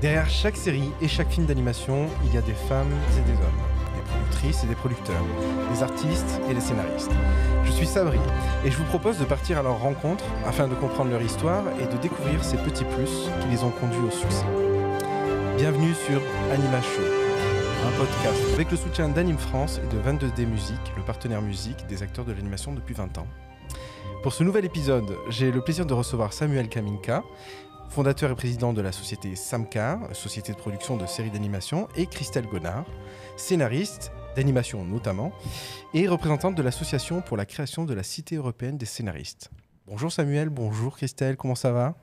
Derrière chaque série et chaque film d'animation, il y a des femmes et des hommes, des productrices et des producteurs, des artistes et des scénaristes. Je suis Sabri et je vous propose de partir à leur rencontre afin de comprendre leur histoire et de découvrir ces petits plus qui les ont conduits au succès. Bienvenue sur Anima Show, un podcast avec le soutien d'Anime France et de 22D Musique, le partenaire musique des acteurs de l'animation depuis 20 ans. Pour ce nouvel épisode, j'ai le plaisir de recevoir Samuel Kaminka, fondateur et président de la société Samcar, société de production de séries d'animation, et Christelle Gonard, scénariste d'animation notamment, et représentante de l'association pour la création de la Cité européenne des scénaristes. Bonjour Samuel, bonjour Christelle, comment ça va?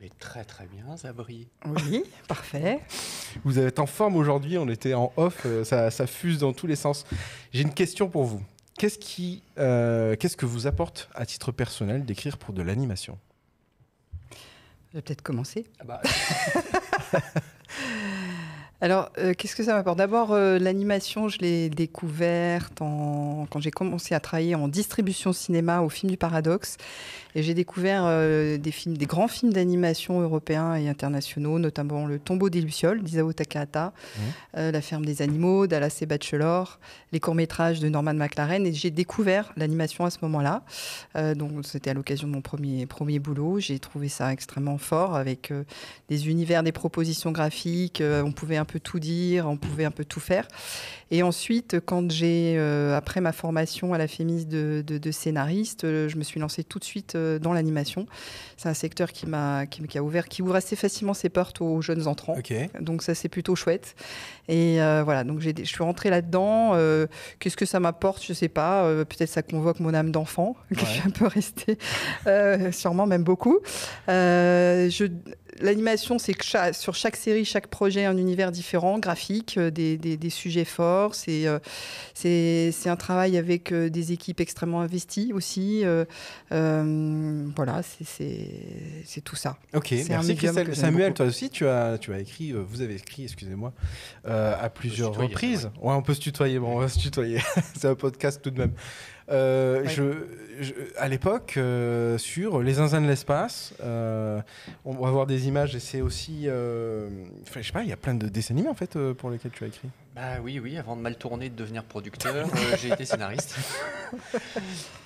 Mais très très bien, Zabri. Oui, parfait. Vous êtes en forme aujourd'hui, on était en off, euh, ça, ça fuse dans tous les sens. J'ai une question pour vous. Qu'est-ce qui, euh, qu'est-ce que vous apporte à titre personnel d'écrire pour de l'animation? Je vais peut-être commencer. Ah bah, Alors, euh, qu'est-ce que ça m'apporte? D'abord, euh, l'animation, je l'ai découverte en- quand j'ai commencé à travailler en distribution cinéma au film du Paradoxe. Et j'ai découvert euh, des films, des grands films d'animation européens et internationaux, notamment Le tombeau des Lucioles d'Isao Takahata, euh, La ferme des animaux d'Alassé Bachelor, les courts-métrages de Norman McLaren. Et j'ai découvert l'animation à ce moment-là. Donc, c'était à l'occasion de mon premier, premier boulot. J'ai trouvé ça extrêmement fort avec des univers, des propositions graphiques. on pouvait un peu tout dire, on pouvait un peu tout faire. Et ensuite, quand j'ai, euh, après ma formation à la FEMIS de, de- de scénariste, euh, je me suis lancée tout de suite euh, dans l'animation. C'est un secteur qui m'a, qui, qui a ouvert, qui ouvre assez facilement ses portes aux jeunes entrants. Ok. Donc ça c'est plutôt chouette. Et euh, voilà, donc j'ai, je suis rentrée là-dedans. Euh, qu'est-ce que ça m'apporte? Je sais pas. Peut-être ça convoque mon âme d'enfant, que je suis un peu restée, sûrement même beaucoup. Je, l'animation, c'est que cha- sur chaque série, chaque projet, un univers différent, graphique, euh, des, des- des sujets forts. C'est, euh, c'est, c'est un travail avec euh, des équipes extrêmement investies aussi. Euh, euh, voilà, c'est, c'est, c'est tout ça. Ok, merci Christelle. Samuel, beaucoup. toi aussi, tu as, tu as écrit, vous avez écrit, excusez-moi, euh, à plusieurs tutoyer, reprises. Ouais, on peut se tutoyer, bon, on va se tutoyer. c'est un podcast tout de même. Euh, Ouais. je, je- à l'époque, euh, sur Les Zinzins de l'espace, euh, on va voir des images et c'est aussi. euh, je sais pas, il y a plein de dessins animés en fait euh, pour lesquels tu as écrit. bah oui, oui, avant de mal tourner, de devenir producteur, euh, j'ai été scénariste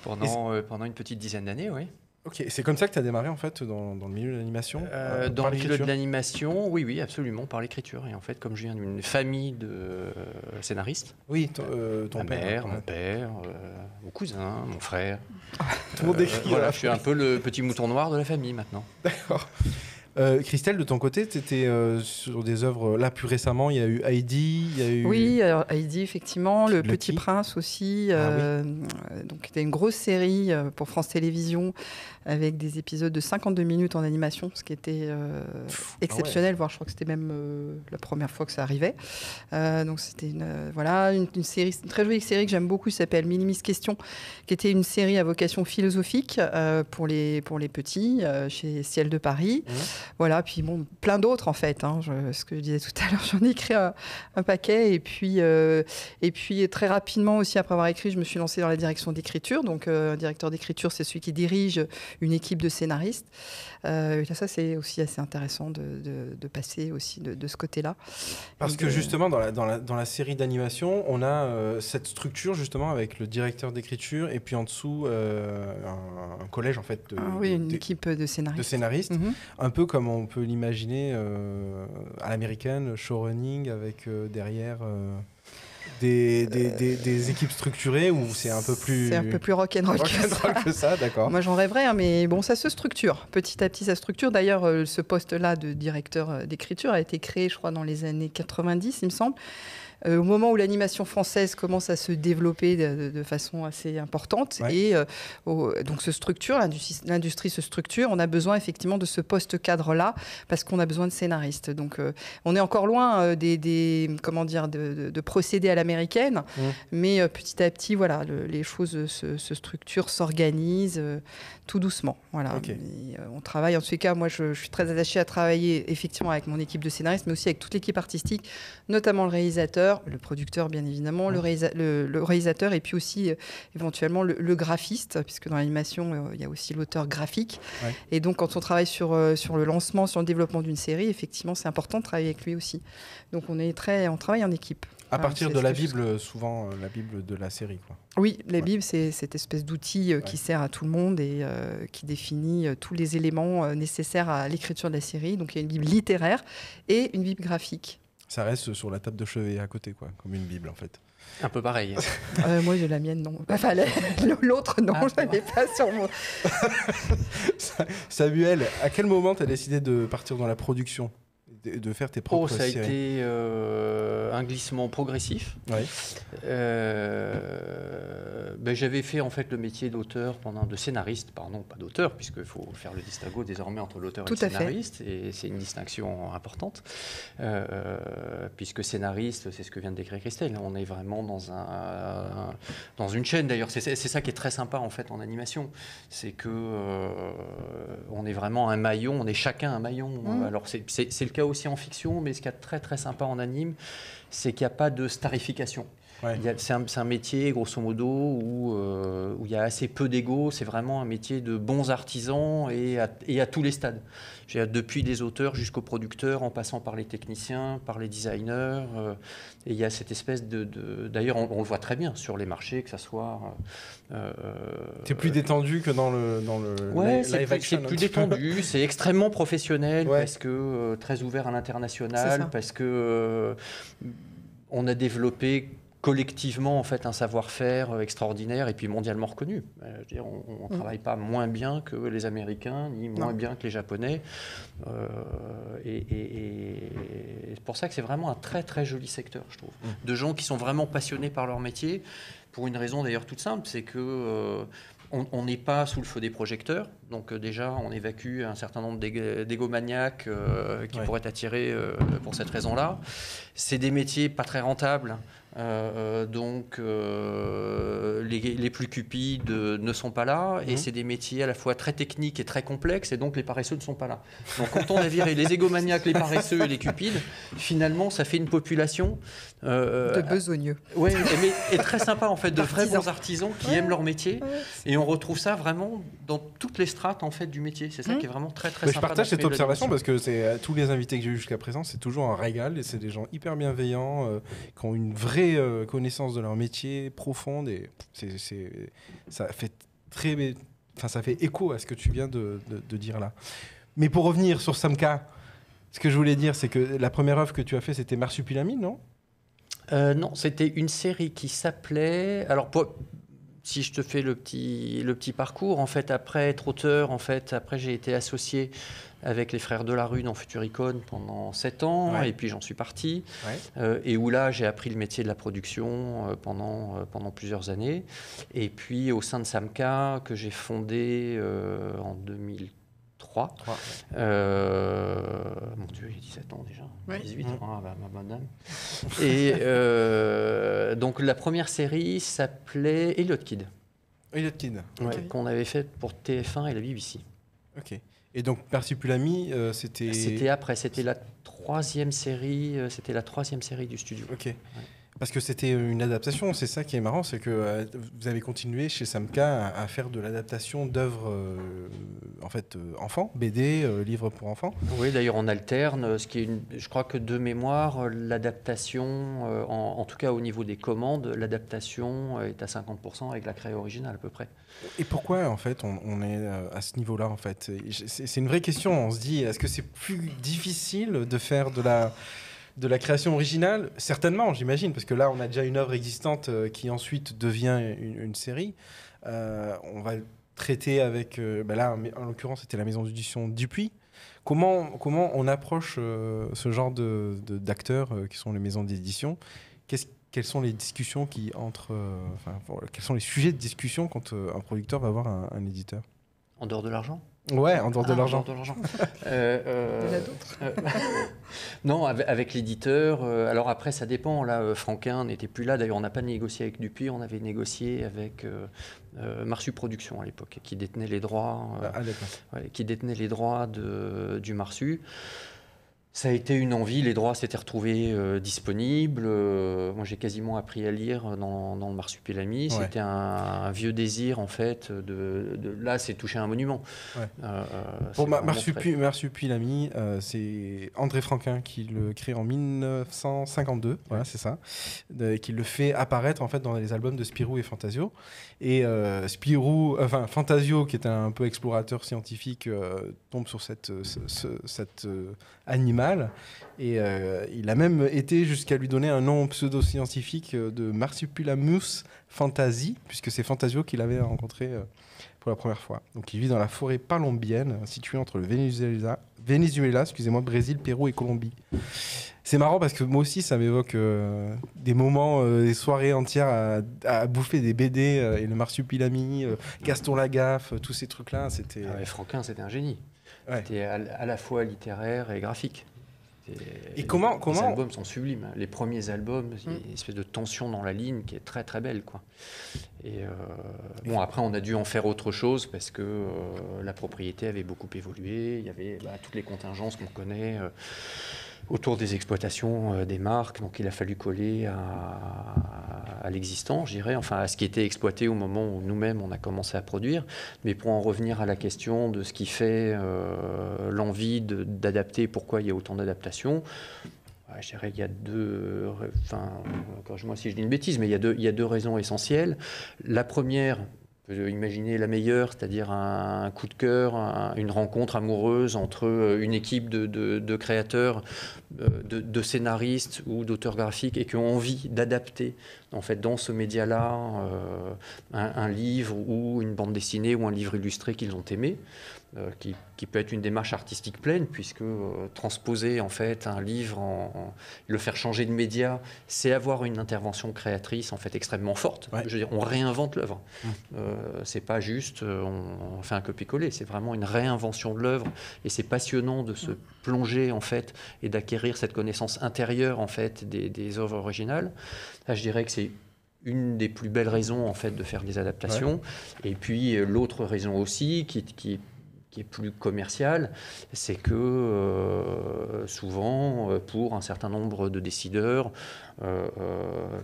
pendant, euh, pendant une petite dizaine d'années, oui. Ok, c'est comme ça que tu as démarré en fait dans, dans le milieu de l'animation? Euh, dans le milieu de l'animation, oui, oui, absolument, par l'écriture. Et en fait, comme je viens d'une famille de euh, scénaristes, Oui, ton, euh, ton ma père. mère, ouais. mon père, mon cousin, mon frère. Tout le monde écrit. voilà, là. je suis un peu le petit mouton noir de la famille maintenant. D'accord. Euh, Christelle, de ton côté, tu étais sur des œuvres, là plus récemment, il y a eu Heidi, il y a eu... Oui, alors Heidi, effectivement, Le. Petit Prince aussi. Ah euh, euh, donc, c'était une grosse série euh, pour France Télévisions avec des épisodes de 52 minutes en animation, ce qui était euh, Pff, exceptionnel, voire je crois que c'était même euh, la première fois que ça arrivait. Euh, donc, c'était une, euh, voilà, une, une série, une très jolie série que j'aime beaucoup, qui s'appelle Minimis Question, qui était une série à vocation philosophique euh, pour, les, pour les petits euh, chez Ciel de Paris. Mhm. Voilà, puis bon, plein d'autres en fait. hein, je- ce que je disais tout à l'heure, j'en ai écrit un, un paquet. Et puis, euh, et puis très rapidement aussi, après avoir écrit, je me suis lancée dans la direction d'écriture. Donc, euh, un directeur d'écriture, c'est celui qui dirige une équipe de scénaristes. Euh, et ça, c'est aussi assez intéressant de, de- de passer aussi de, de ce côté-là. Parce Et que de- justement, dans la, dans la, dans la série d'animation, on a cette structure justement avec le directeur d'écriture et puis en dessous un, un collège en fait de, Ah oui, une de- équipe de de scénaristes. scénaristes, Mhm. un peu comme on peut l'imaginer euh, à l'américaine, showrunning avec euh, derrière euh, des, des, des- des équipes structurées où c'est un peu plus... C'est un peu plus rock'n'roll que ça. rock'n'roll que ça, d'accord. Moi, j'en rêverais, hein, mais bon, ça se structure. Petit à petit, ça se structure. D'ailleurs, ce poste-là de directeur d'écriture a été créé, je crois, dans les années 90, il me semble. Euh, au moment où l'animation française commence à se développer de, façon assez importante, Ouais. et euh, au- donc se structure, l'industrie se structure, on a besoin effectivement de ce poste cadre-là, parce qu'on a besoin de scénaristes. Donc, euh, on est encore loin des, des- comment dire, de, de- de procéder à l'américaine, Mmh. mais petit à petit, voilà, le- les choses se, se structurent, s'organisent tout doucement. Voilà. Et, on travaille, en tous les cas, moi, je, je suis très attachée à travailler effectivement avec mon équipe de scénaristes, mais aussi avec toute l'équipe artistique, notamment le réalisateur, le producteur bien évidemment, le, le, réalisateur et puis aussi éventuellement le, graphiste, puisque dans l'animation, il y a aussi l'auteur graphique. Et donc quand on travaille sur, sur le lancement, sur le développement d'une série, effectivement, c'est important de travailler avec lui aussi. Donc on est très, on travaille en équipe. À partir de la Bible, souvent la Bible de la série. Quoi. Oui, la Bible, c'est cette espèce d'outil qui sert à tout le monde et qui définit tous les éléments nécessaires à l'écriture de la série. Donc il y a une Bible littéraire et une Bible graphique. Ça reste sur la table de chevet à côté, quoi, comme une Bible en fait. Un peu pareil. Euh, moi, j'ai la mienne, non. Enfin, l'autre, non, ah, je n'avais pas sur moi. Samuel, à quel moment tu as décidé de partir dans la production? De, faire tes propres oh, ça a été euh, un glissement progressif. Euh, ben, j'avais fait en fait le métier d'auteur pendant de scénariste, pardon, pas d'auteur, puisqu'il faut faire le distinguo désormais entre l'auteur et le scénariste, et c'est une distinction importante, euh, puisque scénariste, c'est ce que vient de décrire Christelle. On est vraiment dans un, dans une chaîne. D'ailleurs, c'est ça qui est très sympa en fait en animation, c'est que on est vraiment un maillon, on est chacun un maillon. Mmh. Alors c'est le cas aussi aussi en fiction, mais ce qui est très très sympa en anime, c'est qu'il n'y a pas de starification. C'est un, métier, grosso modo, où, euh, où il y a assez peu d'ego. C'est vraiment un métier de bons artisans et à, et à tous les stades. Depuis les auteurs jusqu'aux producteurs, en passant par les techniciens, par les designers. Euh, et il y a cette espèce de. D'ailleurs, on, le voit très bien sur les marchés, que ça soit. Euh, c'est plus détendu que dans le, dans le ouais, c'est plus, plus détendu, c'est extrêmement professionnel parce que très ouvert à l'international, parce que on a développé collectivement en fait un savoir-faire euh, extraordinaire et puis mondialement reconnu. Euh, on ne mm. travaille pas moins bien que les Américains ni moins bien que les Japonais. Euh, et, c'est pour ça que c'est vraiment un très très joli secteur, je trouve, mm. de gens qui sont vraiment passionnés par leur métier. Pour une raison d'ailleurs toute simple, c'est que on n'est pas sous le feu des projecteurs, donc déjà on évacue un certain nombre d'égomaniaques qui pourraient attirés pour cette raison-là. C'est des métiers pas très rentables euh, euh, donc euh, les, plus cupides ne sont pas là et mhm. c'est des métiers à la fois très techniques et très complexes et donc les paresseux ne sont pas là. Donc quand on a viré les égomaniaques, les paresseux et les cupides, finalement ça fait une population de besogneux. Oui, mais et très sympa en fait, de vrais bons artisans qui aiment leur métier et on retrouve ça vraiment dans toutes les strates en fait du métier. C'est ça mhm. qui est vraiment très très sympa. Je partage cette observation parce que c'est tous les invités que j'ai eu jusqu'à présent, c'est toujours un régal et c'est des gens hyper bienveillants qui ont une vraie euh, connaissance de leur métier profonde et c'est, ça fait très, enfin ça fait écho à ce que tu viens de, dire là. Mais pour revenir sur Samka, ce que je voulais dire, c'est que la première œuvre que tu as fait, c'était Marsupilamine, non? Euh, Non, c'était une série qui s'appelait. Alors, si je te fais le petit, le petit parcours, en fait, après être auteur, en fait, après j'ai été associé avec les frères Delarue dans Futuricon pendant 7 ans, et puis j'en suis parti. Euh, et où là, j'ai appris le métier de la production euh, pendant, euh, pendant plusieurs années. Et puis au sein de Samka, que j'ai fondé en 2003. mon Dieu, j'ai 17 ans déjà. 18 ans, ah, bah, ma bonne Et donc la première série s'appelait Elliot Kid. Elliot Kid. Qu'on avait fait pour TF1 et la BBC. Ok. Et donc Persipulami, euh, c'était. C'était après, c'était la troisième série, euh, c'était la troisième série du studio. Ok. Parce que c'était une adaptation, c'est ça qui est marrant, c'est que euh, vous avez continué chez Samka à, faire de l'adaptation d'œuvres euh, en fait euh, enfants, BD, livres pour enfants. Oui, d'ailleurs on alterne, ce qui est je crois que de mémoire, l'adaptation, en, tout cas au niveau des commandes, l'adaptation est à 50% avec la créée originale à peu près. Et pourquoi en fait on, on est à ce niveau-là en fait? C'est une vraie question. On se dit, est-ce que c'est plus difficile de faire de la de la création originale Certainement, j'imagine, parce que là, on a déjà une œuvre existante euh, qui ensuite devient une, série. Euh, on va traiter avec, euh, bah là, en l'occurrence, c'était la maison d'édition Dupuis. Comment, comment on approche ce genre d'acteurs de, qui sont les maisons d'édition? Quelles sont les discussions qui entre, quels sont les sujets de discussion quand un producteur va voir un éditeur? En dehors de l'argent? Ouais, en dehors de ah, l'argent. euh, euh, euh non, avec, l'éditeur. Euh, alors après, ça dépend. Là, Franquin n'était plus là. D'ailleurs, on n'a pas négocié avec Dupuis. On avait négocié avec Marsu Productions à l'époque, qui détenait les droits, ah, qui détenait les droits de, du Marsu. Ça a été une envie, les droits s'étaient retrouvés euh, disponibles. Euh, moi, j'ai quasiment appris à lire dans, dans le Marsupilami. C'était un, vieux désir, en fait. De, là, c'est toucher un monument. Euh, Pour Marsupilami, c'est André Franquin qui le crée en 1952. Voilà, c'est ça. qui le fait apparaître, en fait, dans les albums de Spirou et Fantasio. Et Spirou, enfin, Fantasio, qui est un peu explorateur scientifique, tombe sur cette, cette animal. Et euh, il a même été jusqu'à lui donner un nom pseudo-scientifique euh, de Marsupilami fantasy, puisque c'est Fantasio qu'il avait rencontré euh, pour la première fois. Donc il vit dans la forêt colombienne, située entre le Venezuela, Venezuela excusez-moi, Brésil, Pérou et Colombie. C'est marrant parce que moi aussi, ça m'évoque des moments, des soirées entières à, bouffer des BD et le Marsupilami, Gaston Lagaffe, tous ces trucs-là. C'était. Ah Franquin, c'était un génie. C'était à, la fois littéraire et graphique. Et, comment, comment Les albums sont sublimes. Les premiers albums, il y a une espèce de tension dans la ligne qui est très très belle. Quoi. Et euh, bon, après, on a dû en faire autre chose parce que euh, la propriété avait beaucoup évolué. Il y avait bah, toutes les contingences qu'on connaît. Euh, autour des exploitations euh, des marques. Donc il a fallu coller à, l'existant, je dirais, enfin à ce qui était exploité au moment où nous-mêmes on a commencé à produire. Mais pour en revenir à la question de ce qui fait euh, l'envie d'adapter, pourquoi il y a autant d'adaptations. Je dirais qu'il y a deux, enfin, moi si je dis une bêtise, mais il y, a deux, il y a deux raisons essentielles. La première, peut imaginer la meilleure, c'est-à-dire un, coup de cœur, une rencontre amoureuse entre euh, une équipe de, créateurs, euh, de, scénaristes ou d'auteurs graphiques et qui ont envie d'adapter en fait dans ce média-là euh, un, livre ou une bande dessinée ou un livre illustré qu'ils ont aimé. Euh, qui, peut être une démarche artistique pleine, puisque euh, transposer en fait un livre, en, le faire changer de média, c'est avoir une intervention créatrice en fait extrêmement forte. Je veux dire, on réinvente l'œuvre. Mmh. Euh, c'est pas juste on, fait un copier-coller, c'est vraiment une réinvention de l'œuvre, et c'est passionnant de se plonger en fait et d'acquérir cette connaissance intérieure en fait des, des œuvres originales. Là, je dirais que c'est une des plus belles raisons en fait de faire des adaptations. Et puis l'autre raison aussi, qui, qui, qui est plus commercial, c'est que euh, souvent, euh, pour un certain nombre de décideurs, euh,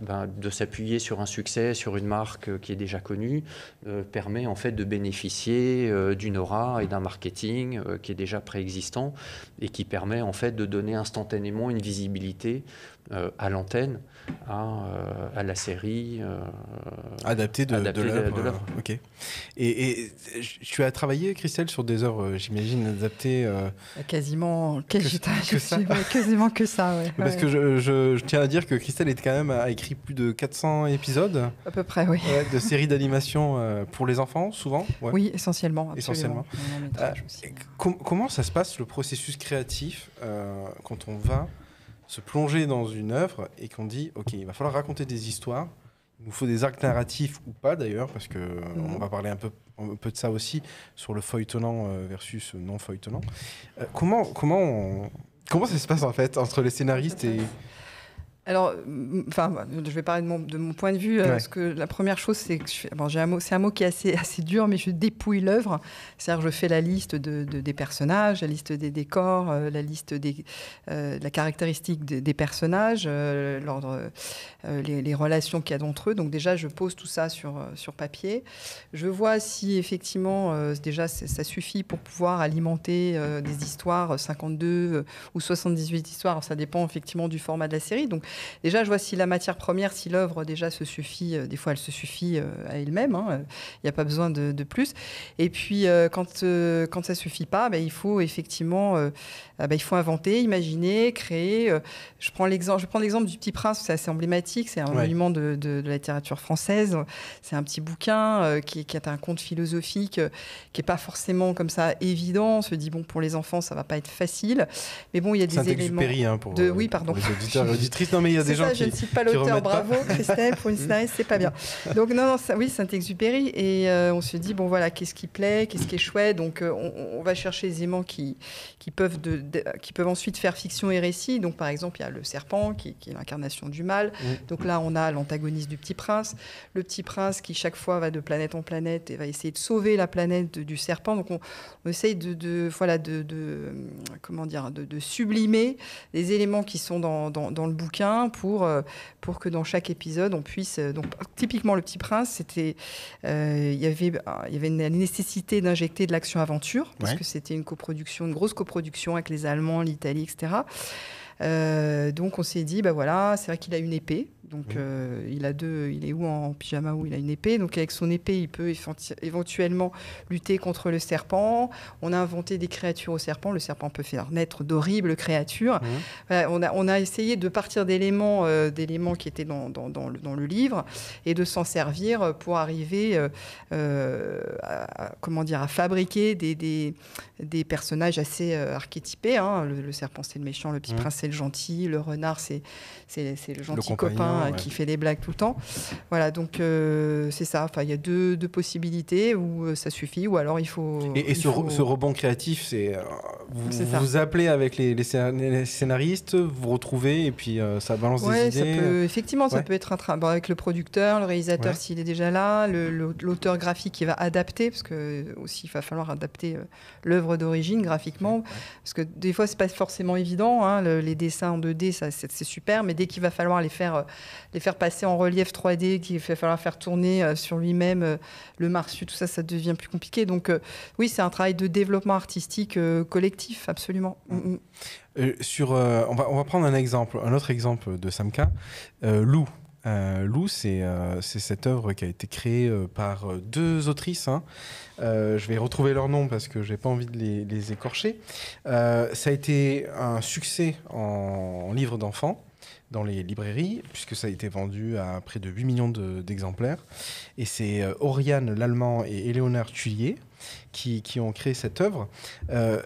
ben, de s'appuyer sur un succès, sur une marque qui est déjà connue, permet en fait de bénéficier d'une aura et d'un marketing qui est déjà préexistant et qui permet en fait de donner instantanément une visibilité à l'antenne euh, à, la série euh, adaptée de, de l'œuvre. ok. Et, tu as travaillé, Christelle, sur des œuvres, j'imagine, adaptées. Euh, quasiment, que, ça. quasiment que ça. Parce que je, tiens à dire que Christelle est quand même a écrit plus de 400 épisodes. À peu près, oui. de séries d'animation pour les enfants, souvent. Oui, essentiellement. Essentiellement. comment ça se passe le processus créatif quand on va se plonger dans une œuvre et qu'on dit, OK, il va falloir raconter des histoires. Il nous faut des actes narratifs ou pas d'ailleurs, parce que euh, on va parler un peu, un peu de ça aussi sur le feuilletonnant euh, versus non feuilletonnant. Euh, comment, comment, comment ça se passe en fait entre les scénaristes et, alors, enfin, je vais parler de mon, de mon point de vue. Euh, parce que la première chose, c'est que bon, j'ai un mot, c'est un mot qui est assez, assez dur, mais je dépouille l'œuvre. C'est-à-dire, je fais la liste de, des personnages, la liste des décors, euh, la liste des, euh, la caractéristique des, personnages, l'ordre, les, les, relations qu'il y a d'entre eux. Donc déjà, je pose tout ça sur sur papier. Je vois si effectivement, déjà, ça suffit pour pouvoir alimenter des histoires, 52 ou 78 histoires. ça dépend effectivement du format de la série. Donc déjà, je vois si la matière première, si l'œuvre déjà se suffit, euh, des fois elle se suffit euh, à elle-même, hein, il n'y a pas besoin de, plus. Et puis euh, quand, quand ça ne suffit pas, ben, il faut effectivement ben, il faut inventer, imaginer, créer. je prends l'exemple, je prends l'exemple du Petit Prince, c'est assez emblématique, c'est un monument de, de, la littérature française. C'est un petit bouquin qui, qui, est un conte philosophique qui n'est pas forcément comme ça évident. On se dit bon pour les enfants ça va pas être facile, mais bon il y a des éléments. Hein, pour, de, oui pardon. les auditeurs et auditrices. Non mais il y a des gens ça, qui. Je ne cite pas l'auteur, bravo Christelle, pour une scénariste, c'est pas bien. Donc, non, non ça, oui, Saint-Exupéry. Et euh, on se dit, bon, voilà, qu'est-ce qui plaît, qu'est-ce qui est chouette. Donc, euh, on, va chercher les éléments qui, qui, peuvent de, qui peuvent ensuite faire fiction et récit. Donc, par exemple, il y a le serpent, qui, est l'incarnation du mal. Donc là, on a l'antagoniste du petit prince. Le petit prince qui, chaque fois, va de planète en planète et va essayer de sauver la planète du serpent. Donc, on, essaye de, de voilà, de, de, comment dire, de, sublimer les éléments qui sont dans, dans, le bouquin pour, euh, pour que dans chaque épisode, on puisse. Euh, donc, typiquement, Le Petit Prince, c'était. Euh, il y avait, il y avait une nécessité d'injecter de l'action-aventure, parce que c'était une coproduction, une grosse coproduction avec les Allemands, l'Italie, etc. donc on s'est dit, bah voilà, c'est vrai qu'il a une épée, donc euh, il a deux, il est où en pyjama où il a une épée. Donc avec son épée, il peut éventuellement lutter contre le serpent. On a inventé des créatures au serpent. Le serpent peut faire naître d'horribles créatures. on, a, on a essayé de partir d'éléments, euh, d'éléments qui étaient dans, dans, dans, le, dans, le, livre et de s'en servir pour arriver, euh, à, comment dire, à fabriquer des, des, des personnages assez archétypés. Hein. Le, serpent c'est le méchant, le petit prince c'est le gentil, le renard c'est c'est le gentil copain qui fait des blagues tout le temps. Voilà, donc euh, c'est ça. Enfin, il y a deux, deux, possibilités où euh, ça suffit, ou alors il faut. Et, ce, rebond créatif, c'est euh, vous, vous appelez avec les, les, scénaristes, vous retrouvez et puis ça balance des idées. Peut, effectivement, ça peut être un train avec le producteur, le réalisateur s'il est déjà là, l'auteur graphique qui va adapter, parce que aussi il va falloir adapter l'œuvre d'origine graphiquement, parce que des fois c'est pas forcément évident. Hein, les dessins en 2D, c'est super, mais dès qu'il va falloir les faire les faire passer en relief 3D, qu'il va falloir faire tourner euh, sur lui-même euh, le marsu, tout ça, ça devient plus compliqué. Donc euh, oui, c'est un travail de développement artistique collectif, absolument. Mm, mm. sur, on, va, on va prendre un exemple, un autre exemple de Samka, Lou. Lou, c'est cette œuvre qui a été créée par deux autrices. Hein. je vais retrouver leur nom parce que j'ai pas envie de les, les écorcher. ça a été un succès en, en livre d'enfants dans les librairies, puisque ça a été vendu à près de 8 millions d'exemplaires. et c'est euh, Oriane Lallemand et Éléonore Thuillier qui, ont créé cette œuvre. Euh,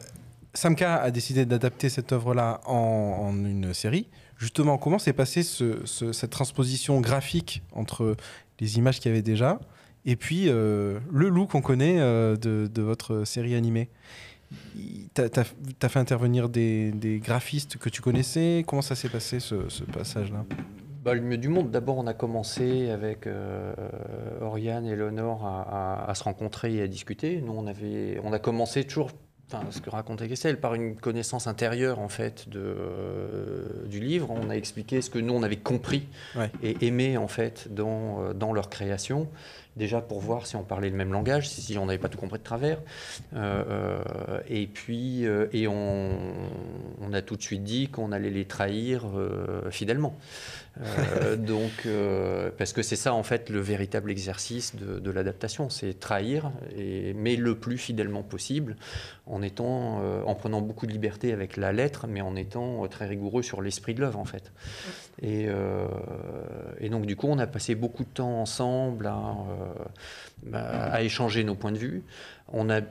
Samka a décidé d'adapter cette œuvre-là en, une série. Justement, comment s'est passée ce, cette transposition graphique entre les images qu'il y avait déjà et puis euh, le loup qu'on connaît de, votre série animée? Tu as, fait intervenir des, graphistes que tu connaissais? Comment ça s'est passé ce, passage-là? Bah, le mieux du monde. D'abord, on a commencé avec euh, Oriane et Léonore à, se rencontrer et à discuter. Nous, on, avait, on a commencé toujours ce que racontait Christelle, par une connaissance intérieure en fait de, euh, du livre, on a expliqué ce que nous on avait compris et aimé en fait dans, euh, dans leur création déjà pour voir si on parlait le même langage, si, on n'avait pas tout compris de travers. Euh, euh, et puis, euh, et on, on, a tout de suite dit qu'on allait les trahir fidèlement. donc, parce que c'est ça en fait le véritable exercice de, de l'adaptation, c'est trahir, et, mais le plus fidèlement possible, en étant, en prenant beaucoup de liberté avec la lettre, mais en étant très rigoureux sur l'esprit de l'œuvre en fait. Et, et, donc du coup, on a passé beaucoup de temps ensemble à euh, à échanger nos points de vue. On a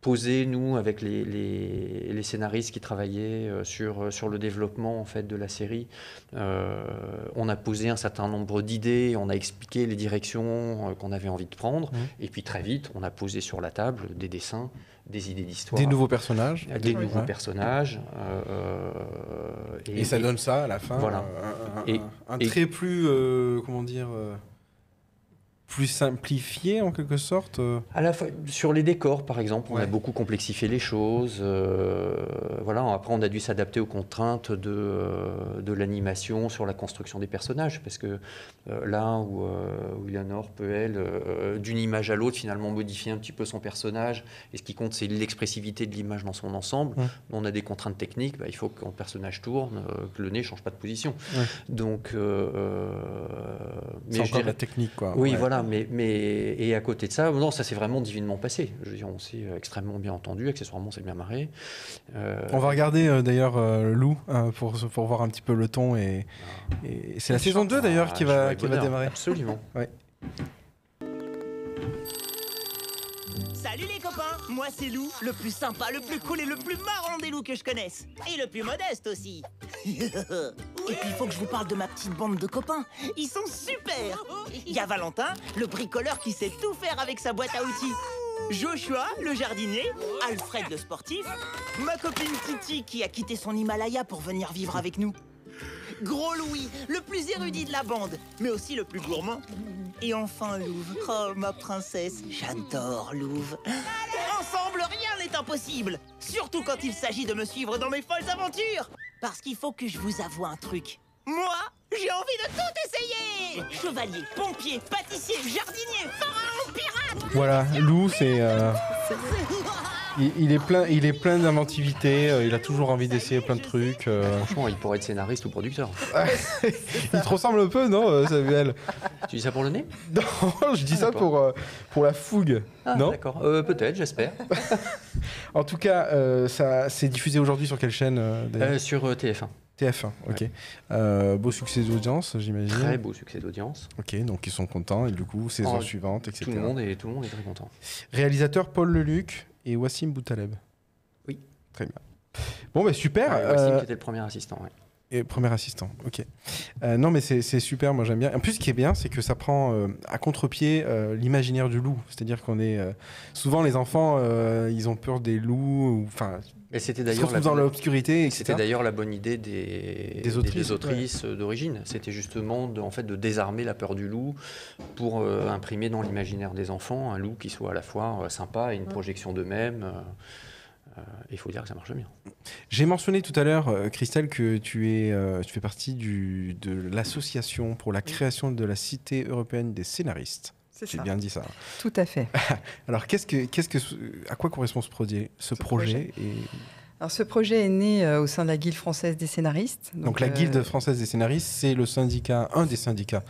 posé, nous, avec les, les, scénaristes qui travaillaient euh, sur, euh, sur le développement en fait, de la série, on a posé un certain nombre d'idées, on a expliqué les directions qu'on avait envie de prendre, mmh. et puis très vite, on a posé sur la table des dessins, des idées d'histoire. Des nouveaux personnages. Des nouveaux personnages. et, ça donne ça à la fin. Voilà. Un, un, trait plus, comment dire plus simplifié en quelque sorte euh À la fois sur les décors par exemple, on a beaucoup complexifié les choses. Euh, voilà, après on a dû s'adapter aux contraintes de, euh, de l'animation sur la construction des personnages parce que là où, où Eleanor peut elle d'une image à l'autre finalement modifier un petit peu son personnage et ce qui compte c'est l'expressivité de l'image dans son ensemble. On a des contraintes techniques, bah, il faut que le personnage tourne, que le nez change pas de position. Donc, mais c'est encore la technique quoi. Oui, voilà mais, mais, et à côté de ça, non, ça s'est vraiment divinement passé. Je veux dire, on s'est extrêmement bien entendu, accessoirement, c'est bien marré. Euh, on va regarder euh, d'ailleurs euh, Lou pour, pour voir un petit peu le ton. Et, et c'est la saison 2 d'ailleurs ah, qui, va, qui va démarrer. Absolument. ouais. Salut les copains, moi c'est Lou, le plus sympa, le plus cool et le plus marrant des loups que je connaisse. Et le plus modeste aussi. Et puis il faut que je vous parle de ma petite bande de copains. Ils sont super Il y a Valentin, le bricoleur qui sait tout faire avec sa boîte à outils. Joshua, le jardinier, Alfred, le sportif, ma copine Titi qui a quitté son Himalaya pour venir vivre avec nous. Gros Louis, le plus érudit de la bande, mais aussi le plus gourmand. Et enfin Louve, oh ma princesse, j'adore Louve. Ensemble, rien n'est impossible, surtout quand il s'agit de me suivre dans mes folles aventures. Parce qu'il faut que je vous avoue un truc. Moi, j'ai envie de tout essayer. Chevalier, pompier, pâtissier, jardinier, pharaon, pirate. Voilà, Lou, c'est... Euh, il, est plein, il est plein d'inventivité, euh, il a toujours envie d'essayer plein de trucs. Euh. Franchement, il pourrait être scénariste ou producteur. il te ressemble un peu, non, Samuel? Tu dis ça pour le nez? Non, je dis ça pour, pour la fougue. Ah, non? D'accord, peut-être, j'espère. en tout cas, ça c'est diffusé aujourd'hui sur quelle chaîne Sur TF1. TF1, ok. Euh, beau succès d'audience, j'imagine. Très beau succès d'audience. Ok, donc ils sont contents et du coup, saison suivante, etc. Tout le, monde est, tout le monde est très content. Réalisateur Paul Leluc et Wassim Boutaleb. Oui. Très bien. Bon, bah super. Wassim euh, qui était le premier assistant, oui. Et premier assistant, ok. Euh, non, mais c'est super, moi j'aime bien. En plus, ce qui est bien, c'est que ça prend à contre-pied l'imaginaire du loup. C'est-à-dire qu'on est. souvent, les enfants, ils ont peur des loups. Enfin, et c'était d'ailleurs la dans l'obscurité, C'était d'ailleurs la bonne idée des, des autrices, d'origine. C'était justement de, en fait de désarmer la peur du loup pour euh, imprimer dans l'imaginaire des enfants un loup qui soit à la fois euh, sympa et une projection d'eux-mêmes. Euh, il faut dire que ça marche bien. J'ai mentionné tout à l'heure, Christelle, que tu, es, tu fais partie du, de l'association pour la création de la Cité européenne des scénaristes. J'ai bien dit ça. Tout à fait. Alors, qu'est-ce que, qu'est-ce que, à quoi correspond ce projet, ce, projet, et... Alors, ce projet est né euh, au sein de la Guilde française des scénaristes. Donc, la Guilde euh, française des scénaristes, c'est le syndicat, un des syndicats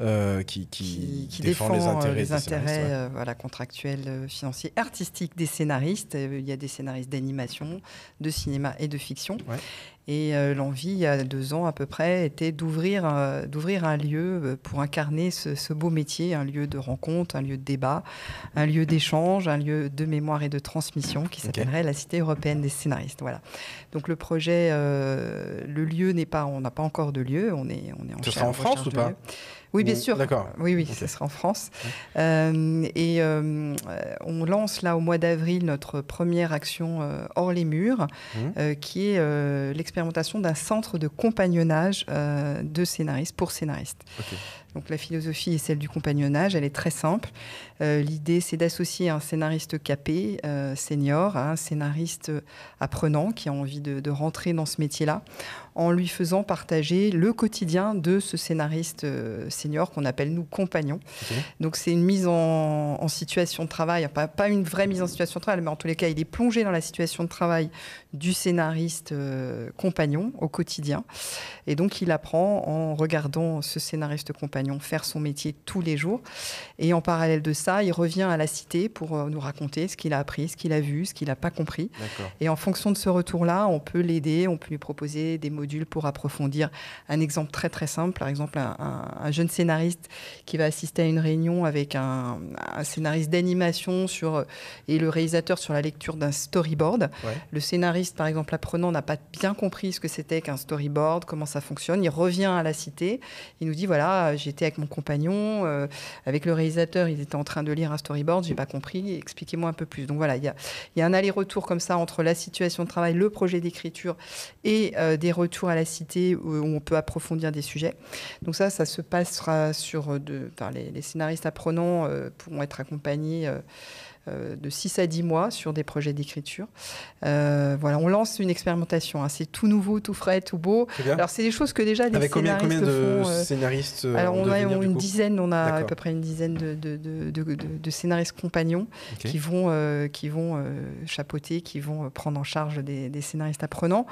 euh, qui, qui, défend, les intérêts, les intérêts voilà, contractuels, financiers, artistiques des scénaristes. Il y a des scénaristes d'animation, de cinéma et de fiction. Et euh, l'envie, il y a deux ans à peu près, était d'ouvrir euh, d'ouvrir un lieu euh, pour incarner ce, beau métier, un lieu de rencontre, un lieu de débat, un lieu d'échange, un lieu de mémoire et de transmission qui s'appellerait la Cité européenne des scénaristes. Voilà. Donc le projet, le lieu n'est pas, on n'a pas encore de lieu, on est, on est en. Ce sera en France ou pas? Oui, bien sûr. D'accord. Oui, oui, ce sera en France. Euh, et euh, on lance là au mois d'avril notre première action euh, hors les murs, mmh. qui est l'expérimentation d'un centre de compagnonnage de scénaristes pour scénaristes. Donc la philosophie est celle du compagnonnage, elle est très simple. L'idée, c'est d'associer un scénariste capé, senior, à un scénariste apprenant qui a envie de, de rentrer dans ce métier-là, en lui faisant partager le quotidien de ce scénariste euh, senior qu'on appelle nous compagnon. Donc c'est une mise en, situation de travail, pas, pas, une vraie mise en situation de travail, mais en tous les cas, il est plongé dans la situation de travail du scénariste euh, compagnon au quotidien. Et donc il apprend en regardant ce scénariste compagnon faire son métier tous les jours. Et en parallèle de ça, il revient à la cité pour euh, nous raconter ce qu'il a appris, ce qu'il a vu, ce qu'il n'a pas compris. Et en fonction de ce retour-là, on peut l'aider, on peut lui proposer des module pour approfondir. Un exemple très très simple, par exemple un, jeune scénariste qui va assister à une réunion avec un, scénariste d'animation sur et le réalisateur sur la lecture d'un storyboard. Le scénariste, par exemple, apprenant n'a pas bien compris ce que c'était qu'un storyboard, comment ça fonctionne. Il revient à la cité, il nous dit voilà, j'étais avec mon compagnon, euh, avec le réalisateur, il était en train de lire un storyboard, j'ai pas compris, expliquez-moi un peu plus. Donc voilà, il y a, un aller-retour comme ça entre la situation de travail, le projet d'écriture et euh, des retours à la cité où on peut approfondir des sujets. Donc ça, ça se passera sur... Enfin, les, scénaristes apprenants euh, pourront être accompagnés euh, euh, de 6 à 10 mois sur des projets d'écriture. Euh, voilà, on lance une expérimentation. Hein. C'est tout nouveau, tout frais, tout beau. Alors, c'est des choses que déjà les Avec scénaristes combien, combien de euh, scénaristes Alors, on a une dizaine, on a à peu près une dizaine de, de, de, scénaristes compagnons qui vont, qui vont chapeauter, qui vont prendre en charge des, des scénaristes apprenants.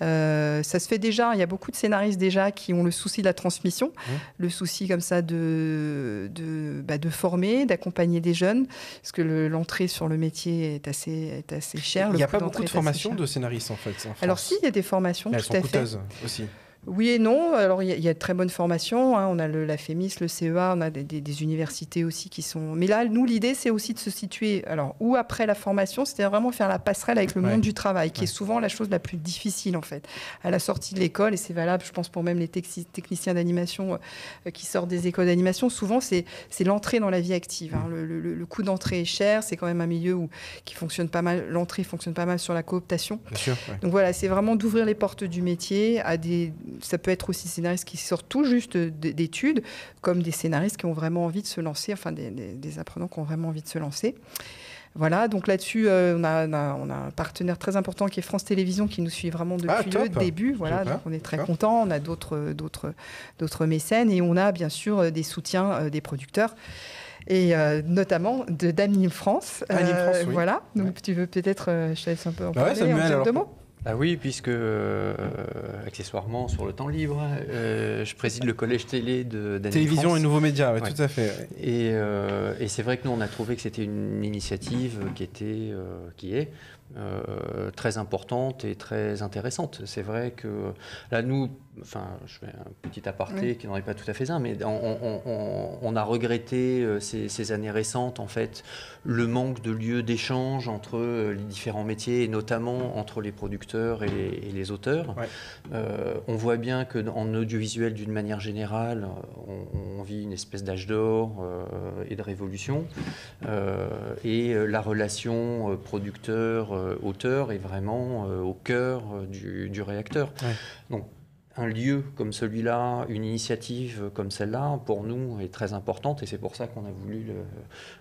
ça se fait déjà, il y a beaucoup de scénaristes déjà qui ont le souci de la transmission, mmh. le souci comme ça de, de, bah, de former, d'accompagner des jeunes, parce que le, l'entrée sur le métier est assez, est assez chère. Il n'y a pas beaucoup de formations de scénaristes en fait. Alors si, il y a des formations, tout elles sont à coûteuses aussi. Oui et non. Alors, il y, a de très bonnes formations. Hein. On a le, la FEMIS, le CEA, on a des, universités aussi qui sont. Mais là, nous, l'idée, c'est aussi de se situer. Alors, ou après la formation, c'était vraiment faire la passerelle avec le monde du travail, qui est souvent la chose la plus difficile, en fait. À la sortie de l'école, et c'est valable, je pense, pour même les techniciens d'animation euh, qui sortent des écoles d'animation, souvent, c'est l'entrée dans la vie active. Hein. Le, le, coût d'entrée est cher. C'est quand même un milieu où, qui fonctionne pas mal. L'entrée fonctionne pas mal sur la cooptation. Donc, voilà, c'est vraiment d'ouvrir les portes du métier à des ça peut être aussi des scénaristes qui sortent tout juste d'études, comme des scénaristes qui ont vraiment envie de se lancer, enfin des, apprenants qui ont vraiment envie de se lancer. Voilà, donc là-dessus, euh, on, a, un partenaire très important qui est France Télévisions qui nous suit vraiment ah, depuis le début. Voilà, donc on est très content. On a d'autres, d'autres, d'autres mécènes et on a bien sûr euh, des soutiens euh, des producteurs et notamment de d'Anime France. France, Voilà, donc tu veux peut-être, je te laisse un peu en bah parler, en deux mots. Ah oui, puisque euh, accessoirement sur le temps libre, euh, je préside le collège télé de Télévision et nouveaux médias, oui, tout à fait. Et, euh, et c'est vrai que nous on a trouvé que c'était une initiative qui était, qui est très importante et très intéressante. C'est vrai que là, nous, enfin, je fais un petit aparté qui n'en est pas tout à fait un, mais on, a regretté euh, ces, années récentes, en fait, le manque de lieux d'échange entre euh, les différents métiers, et notamment entre les producteurs et les, auteurs. on voit bien qu'en audiovisuel, d'une manière générale, on, vit une espèce d'âge d'or et de révolution. et la relation producteur euh, auteur est vraiment euh, au cœur euh, du, réacteur. Donc un lieu comme celui-là, une initiative comme celle-là, pour nous, est très importante et c'est pour ça qu'on a voulu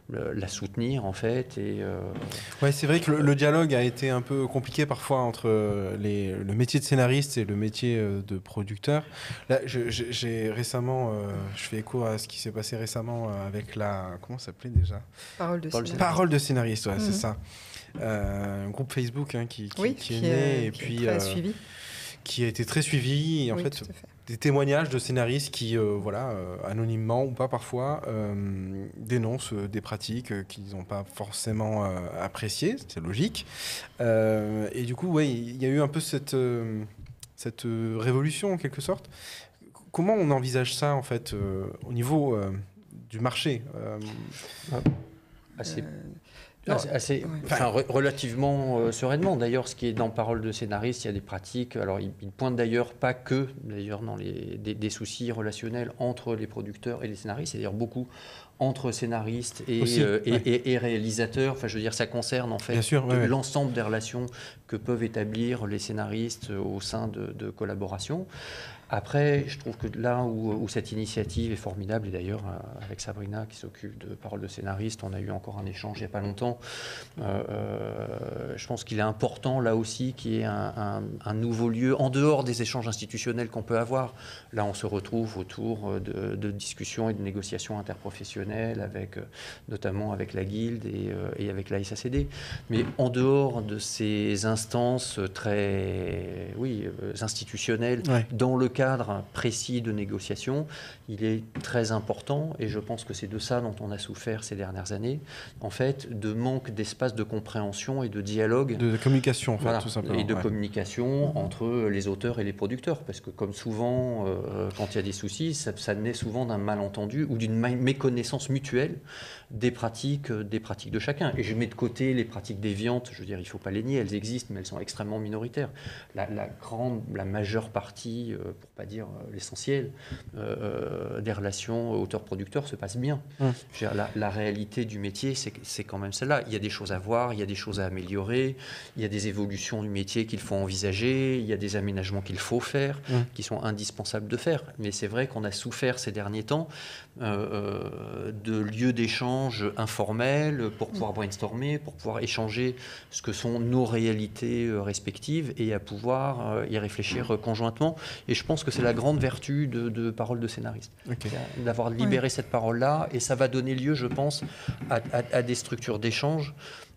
la soutenir en fait. Et, Ouais, c'est vrai que le, dialogue a été un peu compliqué parfois entre les, le métier de scénariste et le métier de producteur. Là, j'ai récemment, je fais écho à ce qui s'est passé récemment avec la, comment ça s'appelait déjà? Parole de scénariste. Parole de scénariste, ouais, c'est mhm. ça. Euh, un groupe Facebook hein, qui, est né et puis euh, qui a été très suivi. Et en fait, des témoignages de scénaristes qui, euh, voilà, anonymement ou pas parfois, dénoncent des pratiques qu'ils n'ont pas forcément appréciées. C'est logique. et du coup, ouais, il y a eu un peu cette cette révolution en quelque sorte. Comment on envisage ça en fait au niveau du marché Assez assez, enfin, relativement euh, sereinement. D'ailleurs, ce qui est dans Parole de scénariste, il y a des pratiques. Alors, il, ne pointe d'ailleurs pas que, d'ailleurs, dans les, des, soucis relationnels entre les producteurs et les scénaristes. C'est d'ailleurs beaucoup entre scénaristes et, euh, et, réalisateurs. Enfin, je veux dire, ça concerne en fait l'ensemble des relations que peuvent établir les scénaristes au sein de, de collaborations. Après, je trouve que là où, cette initiative est formidable, et d'ailleurs euh, avec Sabrina qui s'occupe de Parole de scénariste, on a eu encore un échange il n'y a pas longtemps, euh, euh, je pense qu'il est important là aussi qu'il y ait un, nouveau lieu, en dehors des échanges institutionnels qu'on peut avoir. Là, on se retrouve autour de, discussions et de négociations interprofessionnelles, avec, notamment avec la Guilde et, avec la SACD. Mais en dehors de ces instances très oui, institutionnelles, dans le cadre précis de négociation, il est très important, et je pense que c'est de ça dont on a souffert ces dernières années, en fait, de manque d'espace de compréhension et de dialogue. De, communication, en fait, tout simplement. Et de communication mhm. entre les auteurs et les producteurs, parce que comme souvent, euh, quand il y a des soucis, ça, ça naît souvent d'un malentendu ou d'une méconnaissance mutuelle des pratiques, euh, des pratiques de chacun. Et je mets de côté les pratiques déviantes, je veux dire, il ne faut pas les nier, elles existent, mais elles sont extrêmement minoritaires. La, grande, la majeure partie, euh, pour pas dire euh, l'essentiel, des relations auteur-producteur se passe bien. Hum. la, réalité du métier, c'est quand même celle-là. Il y a des choses à voir, il y a des choses à améliorer, il y a des évolutions du métier qu'il faut envisager, il y a des aménagements qu'il faut faire, hum. qui sont indispensables de faire. Mais c'est vrai qu'on a souffert ces derniers temps de lieux d'échange informel pour pouvoir brainstormer, pour pouvoir échanger ce que sont nos réalités euh, respectives et à pouvoir euh, y réfléchir euh, conjointement. Et je pense que c'est la grande vertu de, de parole de scénariste, d'avoir libéré cette parole-là. Et ça va donner lieu, je pense, à, des structures d'échange.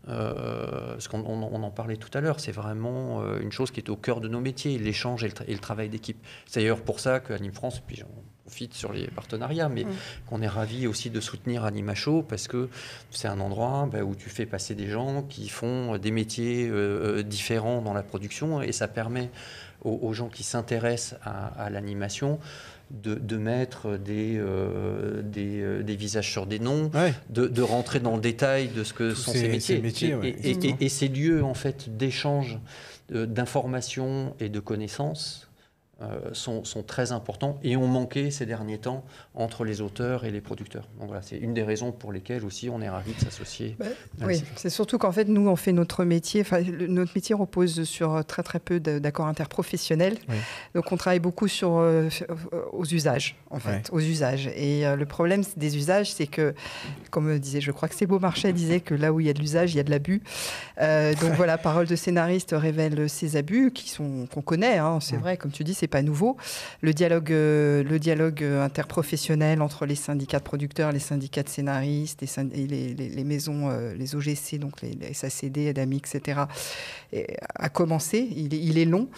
Parce qu'on on, en parlait tout à l'heure, c'est vraiment une chose qui est au cœur de nos métiers, l'échange et, le, travail d'équipe. C'est d'ailleurs pour ça qu'Anime France, puis sur les partenariats, mais mm. qu'on est ravi aussi de soutenir Animacho parce que c'est un endroit bah, où tu fais passer des gens qui font des métiers euh, euh, différents dans la production et ça permet aux, gens qui s'intéressent à, l'animation de, mettre des, euh, des, des, visages sur des noms, de, rentrer dans le détail de ce que sont ces, métiers. et, ces lieux en fait d'échange d'informations et de connaissances euh, sont, très importants et ont manqué ces derniers temps entre les auteurs et les producteurs. Donc voilà, c'est une des raisons pour lesquelles aussi on est ravis de s'associer. Bah, oui, c'est surtout qu'en fait, nous, on fait notre métier, enfin, notre métier repose sur très très peu d'accords interprofessionnels. Donc on travaille beaucoup sur, euh, aux usages, en fait, aux usages. Et euh, le problème des usages, c'est que, comme disait, je crois que c'est Beaumarchais disait que là où il y a de l'usage, il y a de l'abus. donc voilà, parole de scénariste révèle ces abus qui sont qu'on connaît. Hein, c'est vrai, comme tu dis, c'est pas nouveau. Le dialogue, euh, le dialogue euh, interprofessionnel entre les syndicats de producteurs, les syndicats de scénaristes les, maisons, euh, les OGC, donc les, SACD, ADAMI, etc., a commencé. Il est, long.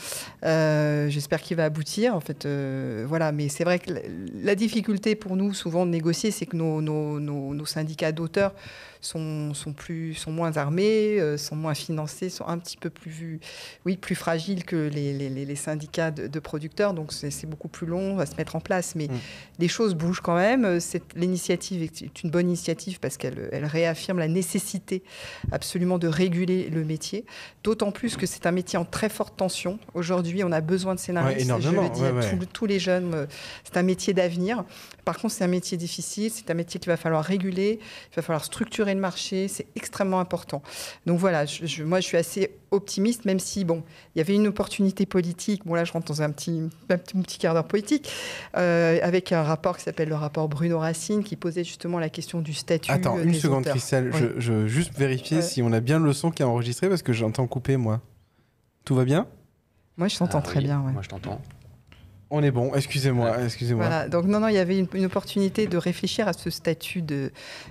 J'espère qu'il va aboutir. En fait, voilà. Mais c'est vrai que la, difficulté pour nous, souvent, de négocier, c'est que nos, syndicats d'auteurs sont, plus, sont moins armés, sont moins financés, sont un petit peu plus, oui, plus fragiles que les, syndicats de, producteurs. Donc c'est beaucoup plus long à se mettre en place. Mais mm. les choses bougent quand même. L'initiative est une bonne initiative parce qu'elle elle réaffirme la nécessité absolument de réguler le métier. D'autant plus que c'est un métier en très forte tension. Aujourd'hui, on a besoin de scénaristes. je le dis à tous, les jeunes, euh, c'est un métier d'avenir. Par contre, c'est un métier difficile. C'est un métier qu'il va falloir réguler. Il va falloir structurer le marché, c'est extrêmement important. Donc voilà, je, moi je suis assez optimiste, même si bon, il y avait une opportunité politique. Bon là, je rentre dans un petit, un petit, quart d'heure politique euh, avec un rapport qui s'appelle le rapport Bruno Racine, qui posait justement la question du statut. Attends, une seconde, Christelle, je, je, veux juste vérifier si on a bien le son qui est enregistré parce que j'entends couper moi. Tout va bien? Moi, je t'entends ah très bien. Moi, je t'entends. On est bon, excusez-moi, excusez-moi. Voilà, donc non, non, il y avait une, opportunité de réfléchir à ce statut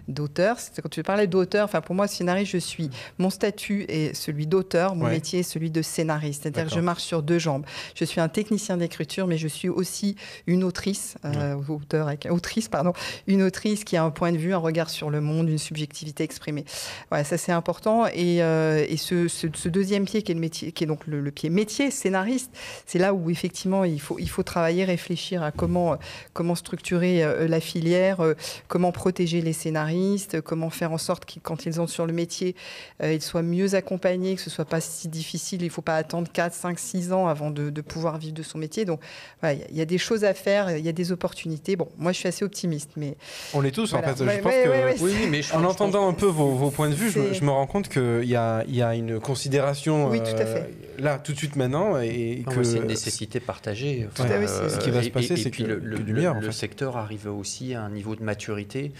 d'auteur. Quand tu parlais d'auteur, enfin pour moi, scénariste, je suis, mon statut est celui d'auteur, mon métier est celui de scénariste. C'est-à-dire que je marche sur deux jambes. Je suis un technicien d'écriture, mais je suis aussi une autrice, euh, auteur, autrice, pardon, une autrice qui a un point de vue, un regard sur le monde, une subjectivité exprimée. Voilà, ça c'est important. Et, euh, et ce, ce, deuxième pied qui est le métier, qui est donc le, pied métier, scénariste, c'est là où effectivement il faut, il faut travailler, réfléchir à comment, comment structurer euh, la filière, euh, comment protéger les scénaristes, comment faire en sorte que quand ils entrent sur le métier, euh, ils soient mieux accompagnés, que ce soit pas si difficile. Il ne faut pas attendre 4, 5, 6 ans avant de, pouvoir vivre de son métier. Donc, il y a des choses à faire, il y a des opportunités. Bon, moi, je suis assez optimiste, mais on est tous en fait. je pense que oui, mais en entendant un peu vos, points de vue, je, me rends compte qu'il y a, y a une considération oui, tout à fait. là tout de suite maintenant et, que c'est une nécessité partagée. Enfin, ce qui va se passer, c'est que le, le, secteur arrive aussi à un niveau de maturité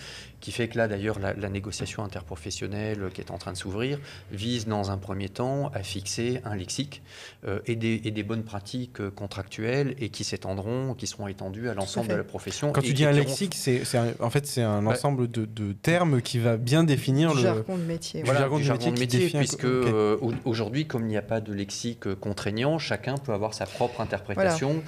qui fait que là, d'ailleurs, la, négociation interprofessionnelle qui est en train de s'ouvrir vise dans un premier temps à fixer un lexique euh, et, des, et, des, bonnes pratiques euh, contractuelles et qui s'étendront, qui seront étendues à l'ensemble de la profession. Quand tu dis un lexique, c'est en fait c'est un ensemble de, de, termes qui va bien définir le jargon de métier. Voilà, jargon, de métier, puisque euh, aujourd'hui, comme il n'y a pas de lexique contraignant, chacun peut avoir sa propre interprétation,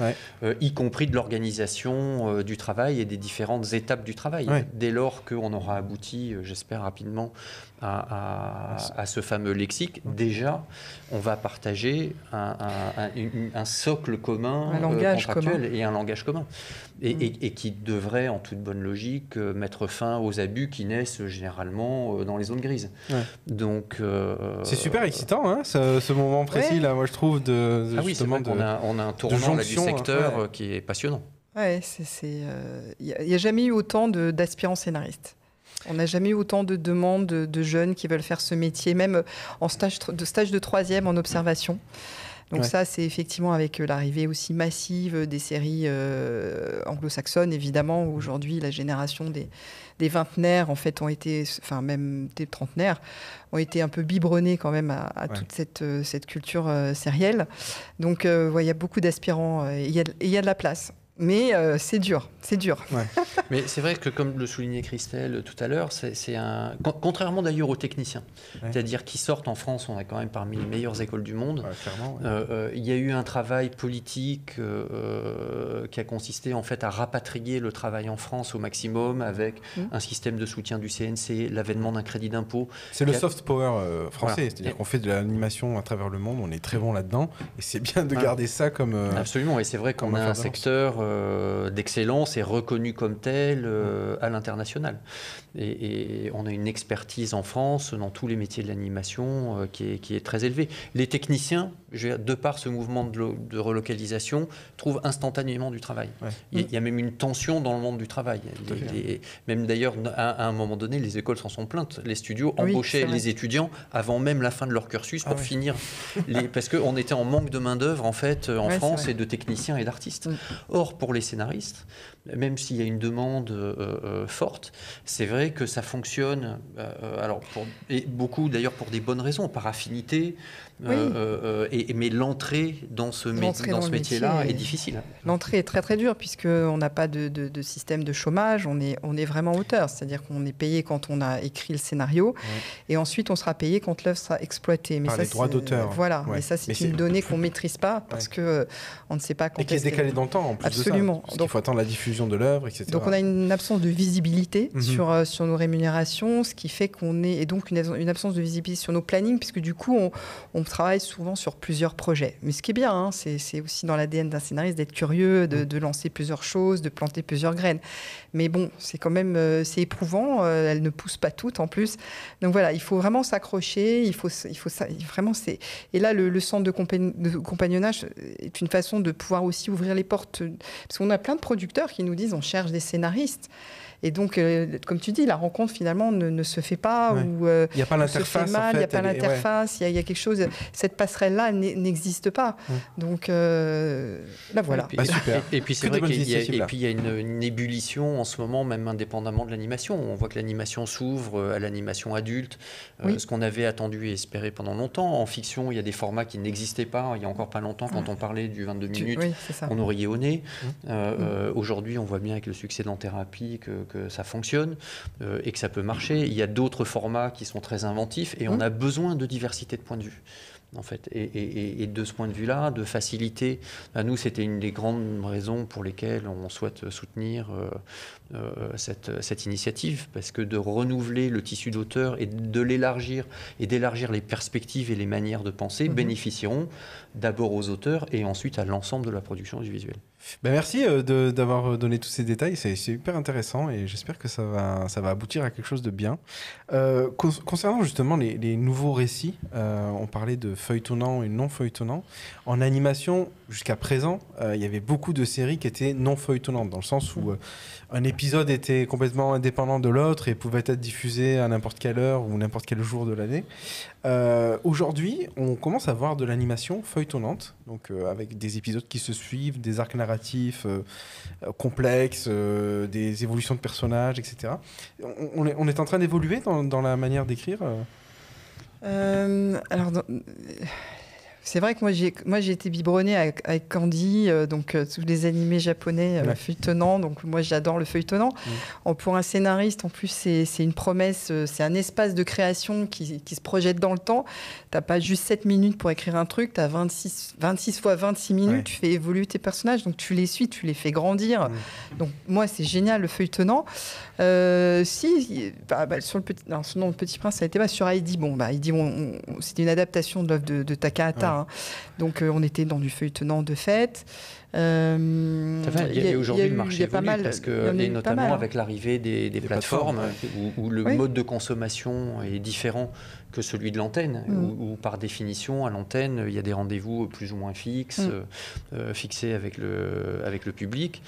y compris de l'organisation du travail et des différentes étapes du travail. Dès lors que on aura abouti, euh, j'espère rapidement, à, ce fameux lexique. Déjà, on va partager un, socle commun, un langage contractuel et un langage commun. Mm. Et, qui devrait, en toute bonne logique, euh, mettre fin aux abus qui naissent généralement euh, dans les zones grises. Donc, c'est super excitant, hein, ce, moment précis là. Moi, je trouve de, ah oui, justement on a, on a, un tournant du secteur qui est passionnant. Ouais, il n'y a, a, jamais eu autant d'aspirants scénaristes. On n'a jamais eu autant de demandes de, jeunes qui veulent faire ce métier, même en stage de, stage de troisième en observation. Donc ça, c'est effectivement avec euh, l'arrivée aussi massive des séries euh, anglo-saxonnes, évidemment, où aujourd'hui la génération des, des, vingtenaires, en fait, ont été, enfin même des trentenaires, ont été un peu biberonnés quand même à, toute cette, euh, cette culture sérielle. Donc il y a beaucoup d'aspirants et il y, a de la place. Mais euh, c'est dur, c'est dur. Mais c'est vrai que, comme le soulignait Christelle tout à l'heure, c'est un. Contrairement d'ailleurs aux techniciens, c'est-à-dire qui sortent en France, on a quand même parmi les meilleures écoles du monde. Euh, euh, il y a eu un travail politique qui a consisté en fait à rapatrier le travail en France au maximum avec mmh. un système de soutien du CNC, l'avènement d'un crédit d'impôt. C'est le soft power français, c'est-à-dire qu'on fait de l'animation à travers le monde, on est très bon là-dedans, et c'est bien de garder ça comme. Absolument, et c'est vrai qu'on a un secteur euh, d'excellence est reconnu comme tel euh, à l'international. Et, on a une expertise en France dans tous les métiers de l'animation euh, qui, est, très élevée. Les techniciens, de par ce mouvement de, relocalisation, trouvent instantanément du travail. Il, y a même une tension dans le monde du travail. même d'ailleurs, à, un moment donné, les écoles s'en sont plaintes. Les studios embauchaient les étudiants avant même la fin de leur cursus pour ah finir. Les, parce qu'on était en manque de main-d'œuvre, en fait, en France, et de techniciens et d'artistes. Or, pour les scénaristes, même s'il y a une demande euh, euh, forte, c'est vrai que ça fonctionne, euh, alors pour, et beaucoup d'ailleurs pour des bonnes raisons, par affinité, euh, euh, et, mais l'entrée dans ce, dans ce métier-là est, difficile. L'entrée est très très dure puisqu'on n'a pas de, de, système de chômage, on est, on est vraiment auteur, c'est-à-dire qu'on est payé quand on a écrit le scénario et ensuite on sera payé quand l'œuvre sera exploitée. Mais Par ça, les droits d'auteur. Voilà, mais ça c'est une donnée qu'on ne maîtrise pas parce qu'on que on ne sait pas quand. Et qui est décalée dans le temps en plus Absolument. de ça. Donc, il faut attendre la diffusion de l'œuvre, etc. Donc on a une absence de visibilité mhm. sur, euh, sur nos rémunérations, ce qui fait qu'on est et donc une, une, absence de visibilité sur nos plannings puisque du coup on, on travaille souvent sur plusieurs projets. Mais ce qui est bien, hein, c'est aussi dans l'ADN d'un scénariste d'être curieux, mm. de, lancer plusieurs choses, de planter plusieurs graines. Mais bon, c'est quand même euh, c'est éprouvant. Euh, elles ne poussent pas toutes en plus. Donc voilà, il faut vraiment s'accrocher. Il faut, il faut ça, vraiment c'est. Et là, le, centre de, de, compagnonnage est une façon de pouvoir aussi ouvrir les portes, parce qu'on a plein de producteurs qui nous disent on cherche des scénaristes. Et donc, euh, comme tu dis, la rencontre finalement ne, se fait pas ou euh, il n'y a pas l'interface. Il n'y a pas l'interface. Il y, a quelque chose. Cette passerelle là n'existe pas. Donc euh, là voilà. Et puis, bah, Et, puis c'est vrai qu'il y a, et puis il y a une, ébullition en ce moment, même indépendamment de l'animation. On voit que l'animation s'ouvre à l'animation adulte, ce qu'on avait attendu et espéré pendant longtemps. En fiction, il y a des formats qui n'existaient pas. Il y a encore pas longtemps, quand on parlait du 22 minutes, on aurait au nez. Aujourd'hui, on voit bien avec le succès d'en thérapie que que ça fonctionne euh, et que ça peut marcher. Il y a d'autres formats qui sont très inventifs et on mmh. a besoin de diversité de points de vue en fait. Et, de ce point de vue-là, de faciliter, à nous, c'était une des grandes raisons pour lesquelles on souhaite soutenir euh, euh, cette, cette, initiative, parce que de renouveler le tissu d'auteur et de l'élargir, et d'élargir les perspectives et les manières de penser, mmh. bénéficieront d'abord aux auteurs et ensuite à l'ensemble de la production audiovisuelle. Ben merci euh, d'avoir euh, donné tous ces détails, c'est hyper intéressant et j'espère que ça va, ça va aboutir à quelque chose de bien. Euh, concernant justement les, les nouveaux récits, on parlait de feuilletonnant et non feuilletonnant. En animation, jusqu'à présent, il y avait beaucoup de séries qui étaient non feuilletonnantes, dans le sens où un épisode était complètement indépendant de l'autre et pouvait être diffusé à n'importe quelle heure ou n'importe quel jour de l'année. Euh, aujourd'hui, on commence à voir de l'animation feuilletonnante, donc euh, avec des épisodes qui se suivent, des arcs narratifs euh, complexes, des évolutions de personnages, etc. On, est, en train d'évoluer dans, la manière d'écrire alors, c'est vrai que moi j'ai moi j'ai été biberonnée avec, avec Candy, euh, donc euh, tous les animés japonais euh, feuilletonnants. Donc moi j'adore le feuilletonnant. Mm. pour un scénariste, en plus c'est une promesse, c'est un espace de création qui, qui, se projette dans le temps. T'as pas juste 7 minutes pour écrire un truc, tu as 26 26 fois 26 minutes. Tu fais évoluer tes personnages, donc tu les suis, tu les fais grandir. Mm. Donc moi c'est génial le feuilletonnant. Si bah, bah, sur le petit, non, le Petit Prince, ça a été pas sur Heidi. Bon bah Heidi, c'était une adaptation de l'œuvre de, de Takahata. Hein. Donc euh, on était dans du feuilletonnant de fête. Euh, il y a, aujourd'hui le marché évolue mal, parce que, et notamment hein. avec l'arrivée des, plateformes, où, le mode de consommation est différent que celui de l'antenne, mm. où, par définition à l'antenne il y a des rendez-vous plus ou moins fixes, mm. euh, fixés avec le, avec le public.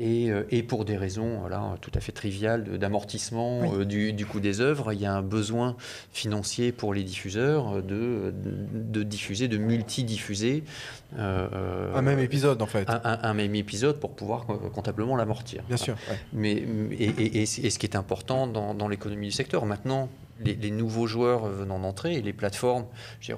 Euh, et, pour des raisons voilà, tout à fait triviales d'amortissement euh, du, coût des œuvres, il y a un besoin financier pour les diffuseurs de, de diffuser, de multidiffuser. Euh, un même épisode en fait. Un, même épisode pour pouvoir comptablement l'amortir. Bien sûr. Mais, et, et, ce qui est important dans, dans l'économie du secteur. Maintenant, les, nouveaux joueurs venant d'entrer et les plateformes,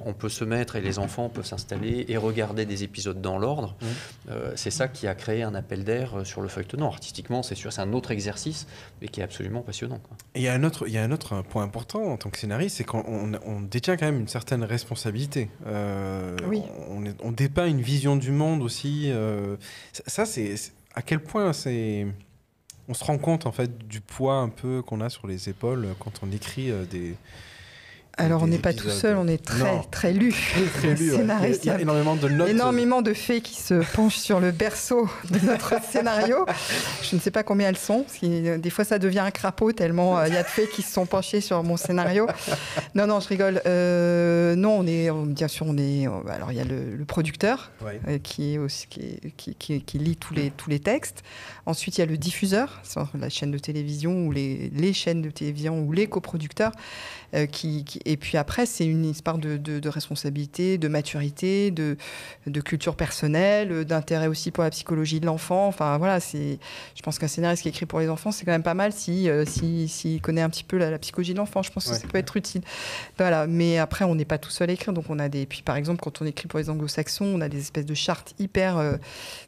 on peut se mettre et les enfants peuvent s'installer et regarder des épisodes dans l'ordre. Mmh. Euh, c'est ça qui a créé un appel d'air euh, sur le feuilletonnant. Artistiquement, c'est sûr, c'est un autre exercice, mais qui est absolument passionnant. Et il y a un autre, il y a un autre point important en tant que scénariste, c'est qu'on on, détient quand même une certaine responsabilité. Euh, oui. On, on, dépeint une vision du monde aussi. ça, c'est à quel point c'est on se rend compte en fait du poids un peu qu'on a sur les épaules quand on écrit euh, des, alors, on n'est pas tout seul, on est très, très lu. Très lu Il y a énormément de notes. Énormément de fées qui se penchent sur le berceau de notre scénario. Je ne sais pas combien elles sont. Euh, des fois, ça devient un crapaud tellement euh, il y a de fées qui se sont penchées sur mon scénario. Non, non, je rigole. Euh, non, on est, bien sûr, on est. Alors, il y a le, producteur qui, est aussi, qui, qui, qui, lit tous les, tous les textes. Ensuite, il y a le diffuseur, la chaîne de télévision ou les, les chaînes de télévision ou les coproducteurs. Qui, et puis après, c'est une histoire de, responsabilité, de maturité, de, culture personnelle, d'intérêt aussi pour la psychologie de l'enfant. Enfin voilà, c'est, je pense qu'un scénariste qui écrit pour les enfants, c'est quand même pas mal si, euh, si, connaît un petit peu la, psychologie de l'enfant. Je pense que ça peut être utile. Voilà, mais après, on n'est pas tout seul à écrire. Donc on a des, puis par exemple, quand on écrit pour les anglo-saxons, on a des espèces de chartes hyper euh,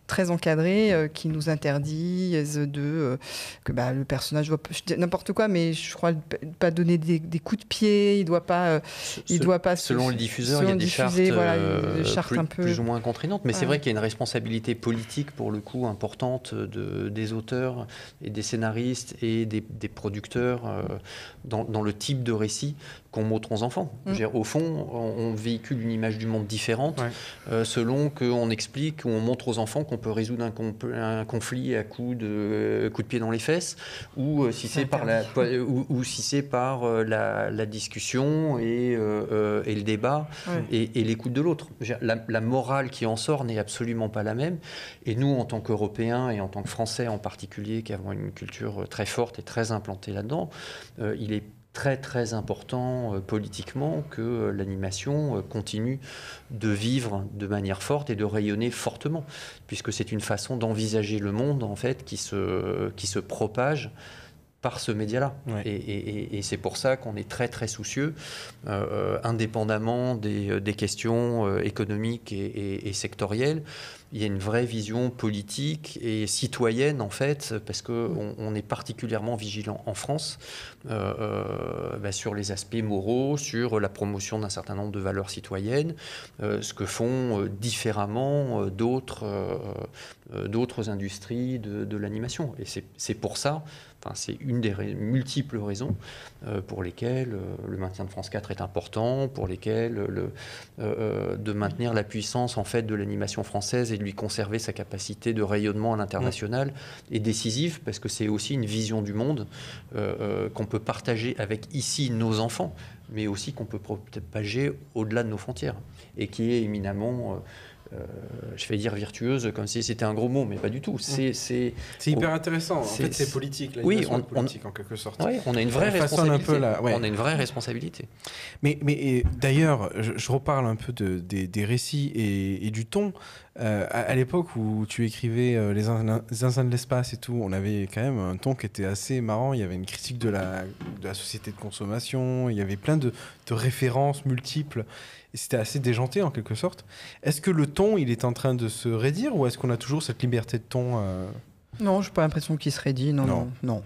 très encadrées euh, qui nous interdisent de que bah, le personnage n'importe quoi, mais je crois pas donner des, des coups de pied, il doit pas euh, il doit pas. Selon le diffuseur, il y a des chartes, euh, plus, un peu... plus, ou moins contraignantes. Mais c'est vrai qu'il y a une responsabilité politique pour le coup importante de, des auteurs et des scénaristes et des, producteurs euh, dans, dans, le type de récit qu'on montre aux enfants. Mm. au fond, on, véhicule une image du monde différente selon qu'on explique ou on montre aux enfants qu'on peut résoudre un, conflit à coup de, coup de pied dans les fesses ou si c'est par la ou, si c'est par la, la discussion euh, euh, et, le débat et, l'écoute de l'autre. La, morale qui en sort n'est absolument pas la même. Et nous, en tant qu'Européens et en tant que Français en particulier, qui avons une culture très forte et très implantée là-dedans, euh, il est très très important politiquement que l'animation continue de vivre de manière forte et de rayonner fortement, puisque c'est une façon d'envisager le monde en fait qui se, qui se propage par ce média-là. Et, c'est pour ça qu'on est très très soucieux, euh, euh, indépendamment des, euh, questions économiques et, sectorielles. Il y a une vraie vision politique et citoyenne en fait, parce qu'on on est particulièrement vigilant en France bah, sur les aspects moraux, sur la promotion d'un certain nombre de valeurs citoyennes, ce que font différemment d'autres d'autres industries de, de l'animation. Et c'est pour ça c'est une des multiples raisons euh, pour lesquelles euh, le maintien de France 4 est important, pour lesquelles euh, de maintenir la puissance en fait de l'animation française et de lui conserver sa capacité de rayonnement à l'international est décisive parce que c'est aussi une vision du monde qu'on peut partager avec ici nos enfants, mais aussi qu'on peut propager au-delà de nos frontières et qui est éminemment euh, je vais dire virtueuse comme si c'était un gros mot, mais pas du tout. C'est hyper intéressant. En fait, c'est politique. Oui, on, politique en quelque sorte. on a une vraie responsabilité. On a une vraie responsabilité. Mais, mais d'ailleurs, je, reparle un peu de, des, récits et, du ton. Euh, à, l'époque où tu écrivais euh, Les Zinzins de l'espace et tout, on avait quand même un ton qui était assez marrant. Il y avait une critique de la, de la société de consommation, il y avait plein de, de références multiples c'était assez déjanté en quelque sorte. Est-ce que le ton, il est en train de se raidir ou est-ce qu'on a toujours cette liberté de ton euh Non, je n'ai pas l'impression qu'il se raidit. Non, non, non.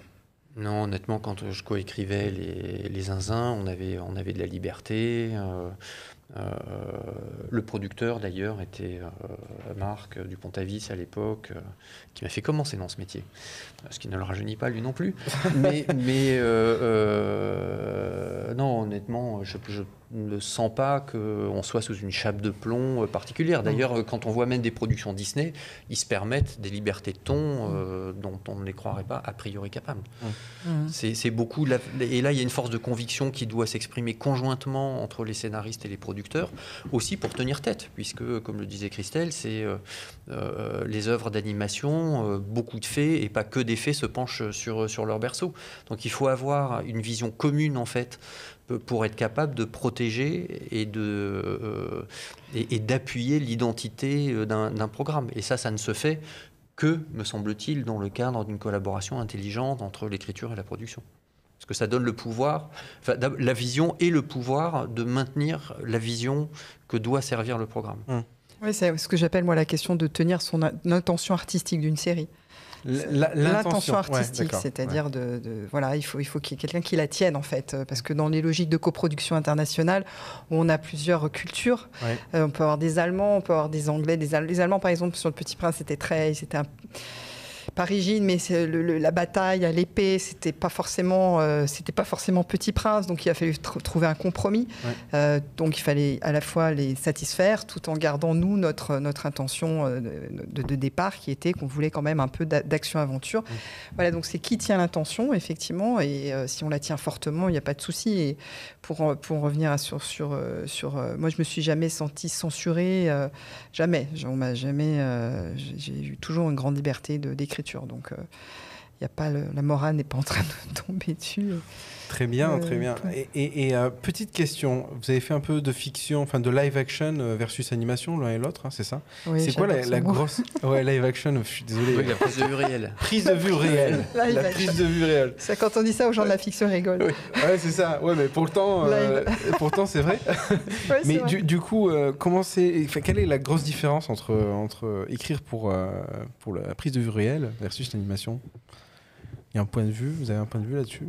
non. honnêtement, quand je coécrivais les, les zinzins, on avait, on avait de la liberté. Euh, euh, le producteur d'ailleurs était Marc Dupont-Avis à l'époque, qui m'a fait commencer dans ce métier, ce qui ne le rajeunit pas lui non plus. mais, mais non, honnêtement, je, je ne sent pas qu'on soit sous une chape de plomb euh, particulière. D'ailleurs, euh, quand on voit même des productions Disney, ils se permettent des libertés de ton euh, dont on ne les croirait pas a priori capables. C'est beaucoup. et là, il y a une force de conviction qui doit s'exprimer conjointement entre les scénaristes et les producteurs, aussi pour tenir tête, puisque, comme le disait Christelle, c'est les œuvres d'animation, beaucoup de faits, et pas que des faits, se penchent sur, sur leur berceau. Donc il faut avoir une vision commune, en fait, pour être capable de protéger et de euh, et, d'appuyer l'identité euh, d'un programme. Et ça, ça ne se fait que, me semble-t-il, dans le cadre d'une collaboration intelligente entre l'écriture et la production. Parce que ça donne le pouvoir, la vision et le pouvoir de maintenir la vision que doit servir le programme. Hum. Oui, c'est ce que j'appelle moi la question de tenir son intention artistique d'une série. L'intention. artistique, c'est-à-dire de, voilà, il faut il faut qu'il y ait quelqu'un qui la tienne en fait, parce que dans les logiques de coproduction internationale, où on a plusieurs cultures, euh, on peut avoir des Allemands, on peut avoir des Anglais, des les Allemands par exemple sur le Petit Prince, c'était très, c'était un pas rigide, mais la bataille à l'épée, c'était pas forcément, euh, c'était pas forcément Petit Prince, donc il a fallu trouver un compromis. Euh, donc il fallait à la fois les satisfaire, tout en gardant nous notre notre intention euh, de, départ, qui était qu'on voulait quand même un peu d'action aventure. Voilà, donc c'est qui tient l'intention effectivement, et si on la tient fortement, il n'y a pas de souci. Et pour pour revenir sur sur sur, moi je me suis jamais senti censurée, jamais. On m'a jamais, j'ai eu toujours une grande liberté de d'écrire donc, il euh, a pas la morale n'est pas en train de tomber dessus. Très bien, euh, très bien. Et, euh, petite question, vous avez fait un peu de fiction, enfin de live action versus animation, l'un et l'autre, hein, c'est ça? C'est quoi la, grosse Ouais, live action, je suis désolé. la prise de vue réelle. Prise de vue réelle. la prise de vue réelle. C'est quand on dit ça aux gens de la fiction rigolent. Ouais, c'est ça. Ouais, mais pourtant, pourtant c'est vrai. mais du, coup, comment c'est, quelle est la grosse différence entre, entre écrire pour, pour la prise de vue réelle versus l'animation? Il y a un point de vue, vous avez un point de vue là-dessus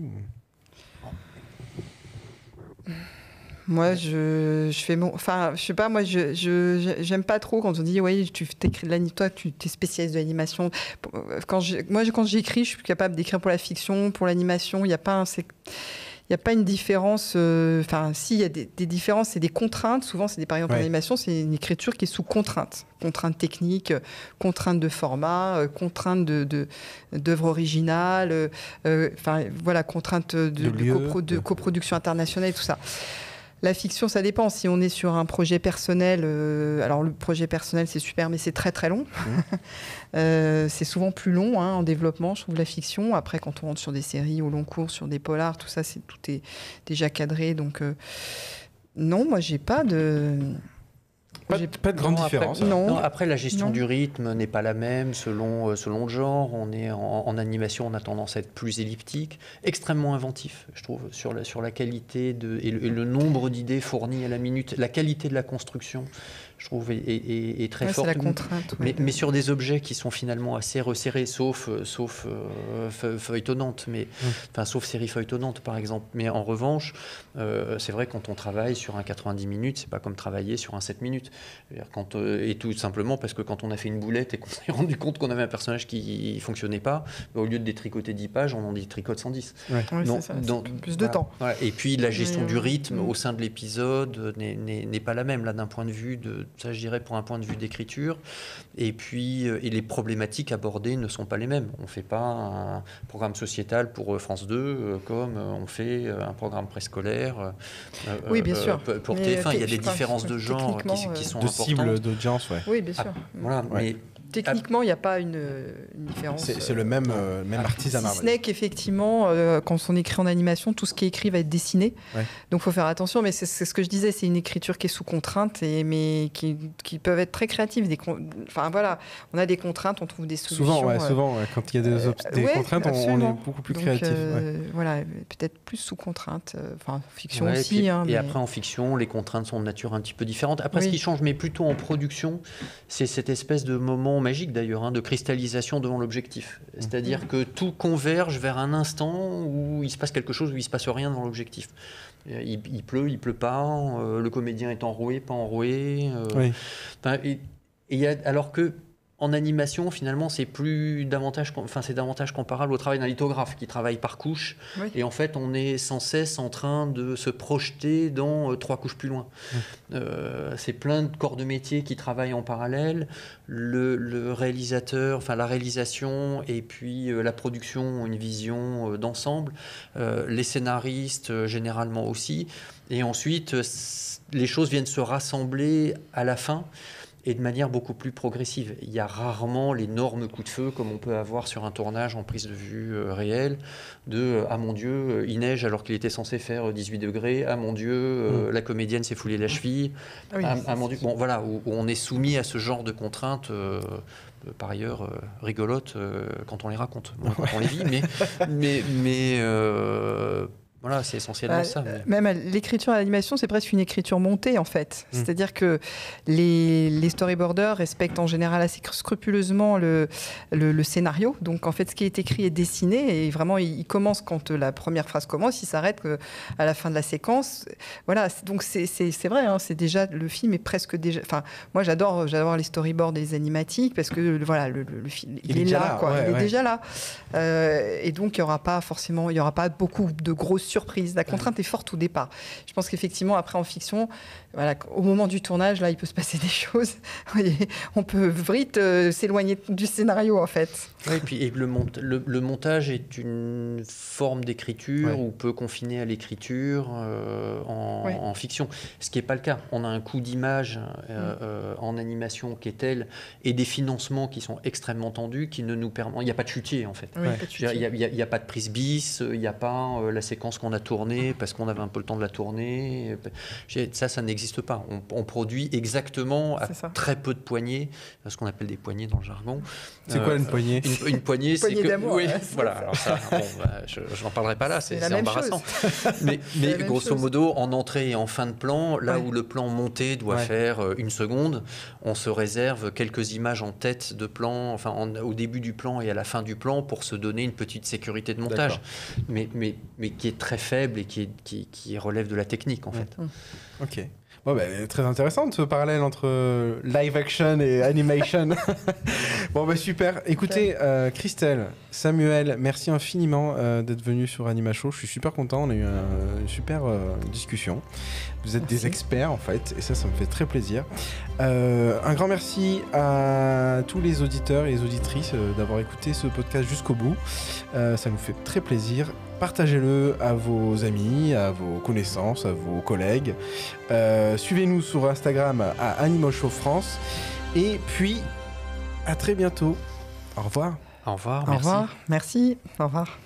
moi, je, je, fais mon. Enfin, je sais pas, moi, je j'aime pas trop quand on dit, oui, tu t'écris de l'animation, toi, tu es spécialiste de l'animation. Quand moi, quand j'écris, je suis capable d'écrire pour la fiction, pour l'animation. Il n'y a pas un. Il n'y a pas une différence. Euh, enfin, si, il y a des, différences, c'est des contraintes. Souvent, c'est des par exemple en animation, c'est une écriture qui est sous contrainte. Contraintes techniques, contraintes de format, euh, contraintes de, d'œuvres originales, euh, enfin, voilà, contraintes de, de coproduction internationale et tout ça. La fiction, ça dépend. Si on est sur un projet personnel, euh, alors le projet personnel, c'est super, mais c'est très très long. Mmh. Euh, c'est souvent plus long hein, en développement, je trouve, la fiction. Après, quand on rentre sur des séries au long cours, sur des polars, tout ça, c'est tout est déjà cadré. Donc, euh, non, moi, j'ai pas de. Pas, pas, de grande différence. Après, non. après, la gestion du rythme n'est pas la même selon, euh, selon le genre. On est en, animation, on a tendance à être plus elliptique, extrêmement inventif, je trouve, sur la, sur la qualité de, et le nombre d'idées fournies à la minute, la qualité de la construction je trouve, est, très forte. La contrainte, mais, sur des objets qui sont finalement assez resserrés, sauf, euh, sauf euh, feuilletonnante, mais, enfin, sauf série feuilletonnante par exemple. Mais en revanche, euh, c'est vrai quand on travaille sur un 90 minutes, c'est pas comme travailler sur un 7 minutes. Quand, et tout simplement parce que quand on a fait une boulette et qu'on s'est rendu compte qu'on avait un personnage qui fonctionnait pas, bah, au lieu de détricoter 10 pages, on en détricote 110. Ouais. non, plus de temps. Et puis la gestion du rythme mmh. au sein de l'épisode n'est pas la même là d'un point de vue de ça je dirais pour un point de vue d'écriture. Et puis euh, et les problématiques abordées ne sont pas les mêmes. On ne fait pas un programme sociétal pour euh, France 2 euh, comme on fait un programme préscolaire. oui, bien sûr. Pour TF1, il y a des différences de genre qui, sont de importantes. cible d'audience, ouais. Oui, bien sûr. Ah, voilà, mais Techniquement, il n'y a pas une, différence. C'est le même, euh, même artisanat. Si ce n'est qu'effectivement, euh, quand on écrit en animation, tout ce qui est écrit va être dessiné. Donc il faut faire attention. Mais c'est ce que je disais, c'est une écriture qui est sous contrainte, et, mais qui, qui peuvent être très créatives. Des enfin voilà, on a des contraintes, on trouve des solutions. Souvent, euh, souvent quand il y a des, des contraintes, on, est beaucoup plus créatif. voilà, peut-être plus sous contrainte. Enfin, fiction aussi. Hein, et, après, en fiction, les contraintes sont de nature un petit peu différente. Après, ce qui change, mais plutôt en production, c'est cette espèce de moment magique d'ailleurs, hein, de cristallisation devant l'objectif. C'est-à-dire mhm. que tout converge vers un instant où il se passe quelque chose, où il se passe rien devant l'objectif. Il, pleut, il pleut pas, euh, le comédien est enroué, pas enroué. Euh, et, et alors que en animation, finalement, c'est plus davantage, enfin, c'est davantage comparable au travail d'un lithographe qui travaille par couche. Et en fait, on est sans cesse en train de se projeter dans euh, trois couches plus loin. Euh, c'est plein de corps de métier qui travaillent en parallèle. Le, réalisateur, enfin la réalisation et puis euh, la production ont une vision d'ensemble. les scénaristes, généralement aussi. Et ensuite, les choses viennent se rassembler à la fin et de manière beaucoup plus progressive. Il y a rarement l'énorme coup de feu comme on peut avoir sur un tournage en prise de vue euh, réelle, de euh, ah mon Dieu, euh, il neige alors qu'il était censé faire 18 degrés, ah mon Dieu, mm. la comédienne s'est foulée la cheville, ah, ah, mon Dieu, bon voilà, où, on est soumis à ce genre de contraintes par ailleurs rigolotes quand on les raconte, quand on les vit, mais, mais, mais voilà, c'est essentiellement bah, ça. Même l'écriture à l'animation, c'est presque une écriture montée en fait. Hmm. C'est-à-dire que les, les, storyboarders respectent en général assez scrupuleusement le, le, scénario. Donc en fait, ce qui est écrit est dessiné et vraiment, il, commence quand la première phrase commence, il s'arrête à la fin de la séquence. Voilà, donc c'est vrai, hein, c'est déjà le film est presque déjà. Enfin, moi j'adore j'adore les storyboards des animatiques parce que voilà, le, film il, est, là, quoi. il est déjà là. Euh, et donc il y aura pas forcément, il y aura pas beaucoup de grosses surprise. La contrainte est forte au départ. Je pense qu'effectivement, après en fiction, voilà, au moment du tournage, là, il peut se passer des choses. on peut vite euh, s'éloigner du scénario, en fait. Oui, et puis le, le, montage est une forme d'écriture ou peut confiner à l'écriture euh, en, fiction, ce qui n'est pas le cas. On a un coût d'image euh, mm. en animation qui est tel et des financements qui sont extrêmement tendus qui ne nous permettent. Il n'y a pas de chutier, en fait. Il n'y a, a, pas de prise bis, il n'y a pas la séquence qu'on a tournée parce qu'on avait un peu le temps de la tourner. Ça, ça n'existe pas. On, produit exactement à très peu de poignées, ce qu'on appelle des poignées dans le jargon. C'est quoi une poignée une, poignée, c'est que. Oui, voilà. Alors ça, bah, je n'en parlerai pas là, c'est embarrassant. mais, mais grosso modo, en entrée et en fin de plan, là où le plan monté doit faire euh, une seconde, on se réserve quelques images en tête de plan, enfin au début du plan et à la fin du plan pour se donner une petite sécurité de montage, mais, mais, mais qui est très faible et qui, est, qui, qui relève de la technique en fait. Ok. Bon, bah, très intéressant ce parallèle entre live action et animation. bon, bah, super. Écoutez, euh, Christelle, Samuel, merci infiniment euh, d'être venu sur Anima Show. Je suis super content. On a eu une super euh, discussion. Vous êtes des experts en fait, et ça, ça me fait très plaisir. un grand merci à tous les auditeurs et les auditrices d'avoir écouté ce podcast jusqu'au bout. ça nous fait très plaisir partagez-le à vos amis, à vos connaissances, à vos collègues. Euh, suivez-nous sur Instagram à Animoshow France. Et puis, à très bientôt. Au revoir. Au revoir. Au revoir. Merci. Au revoir.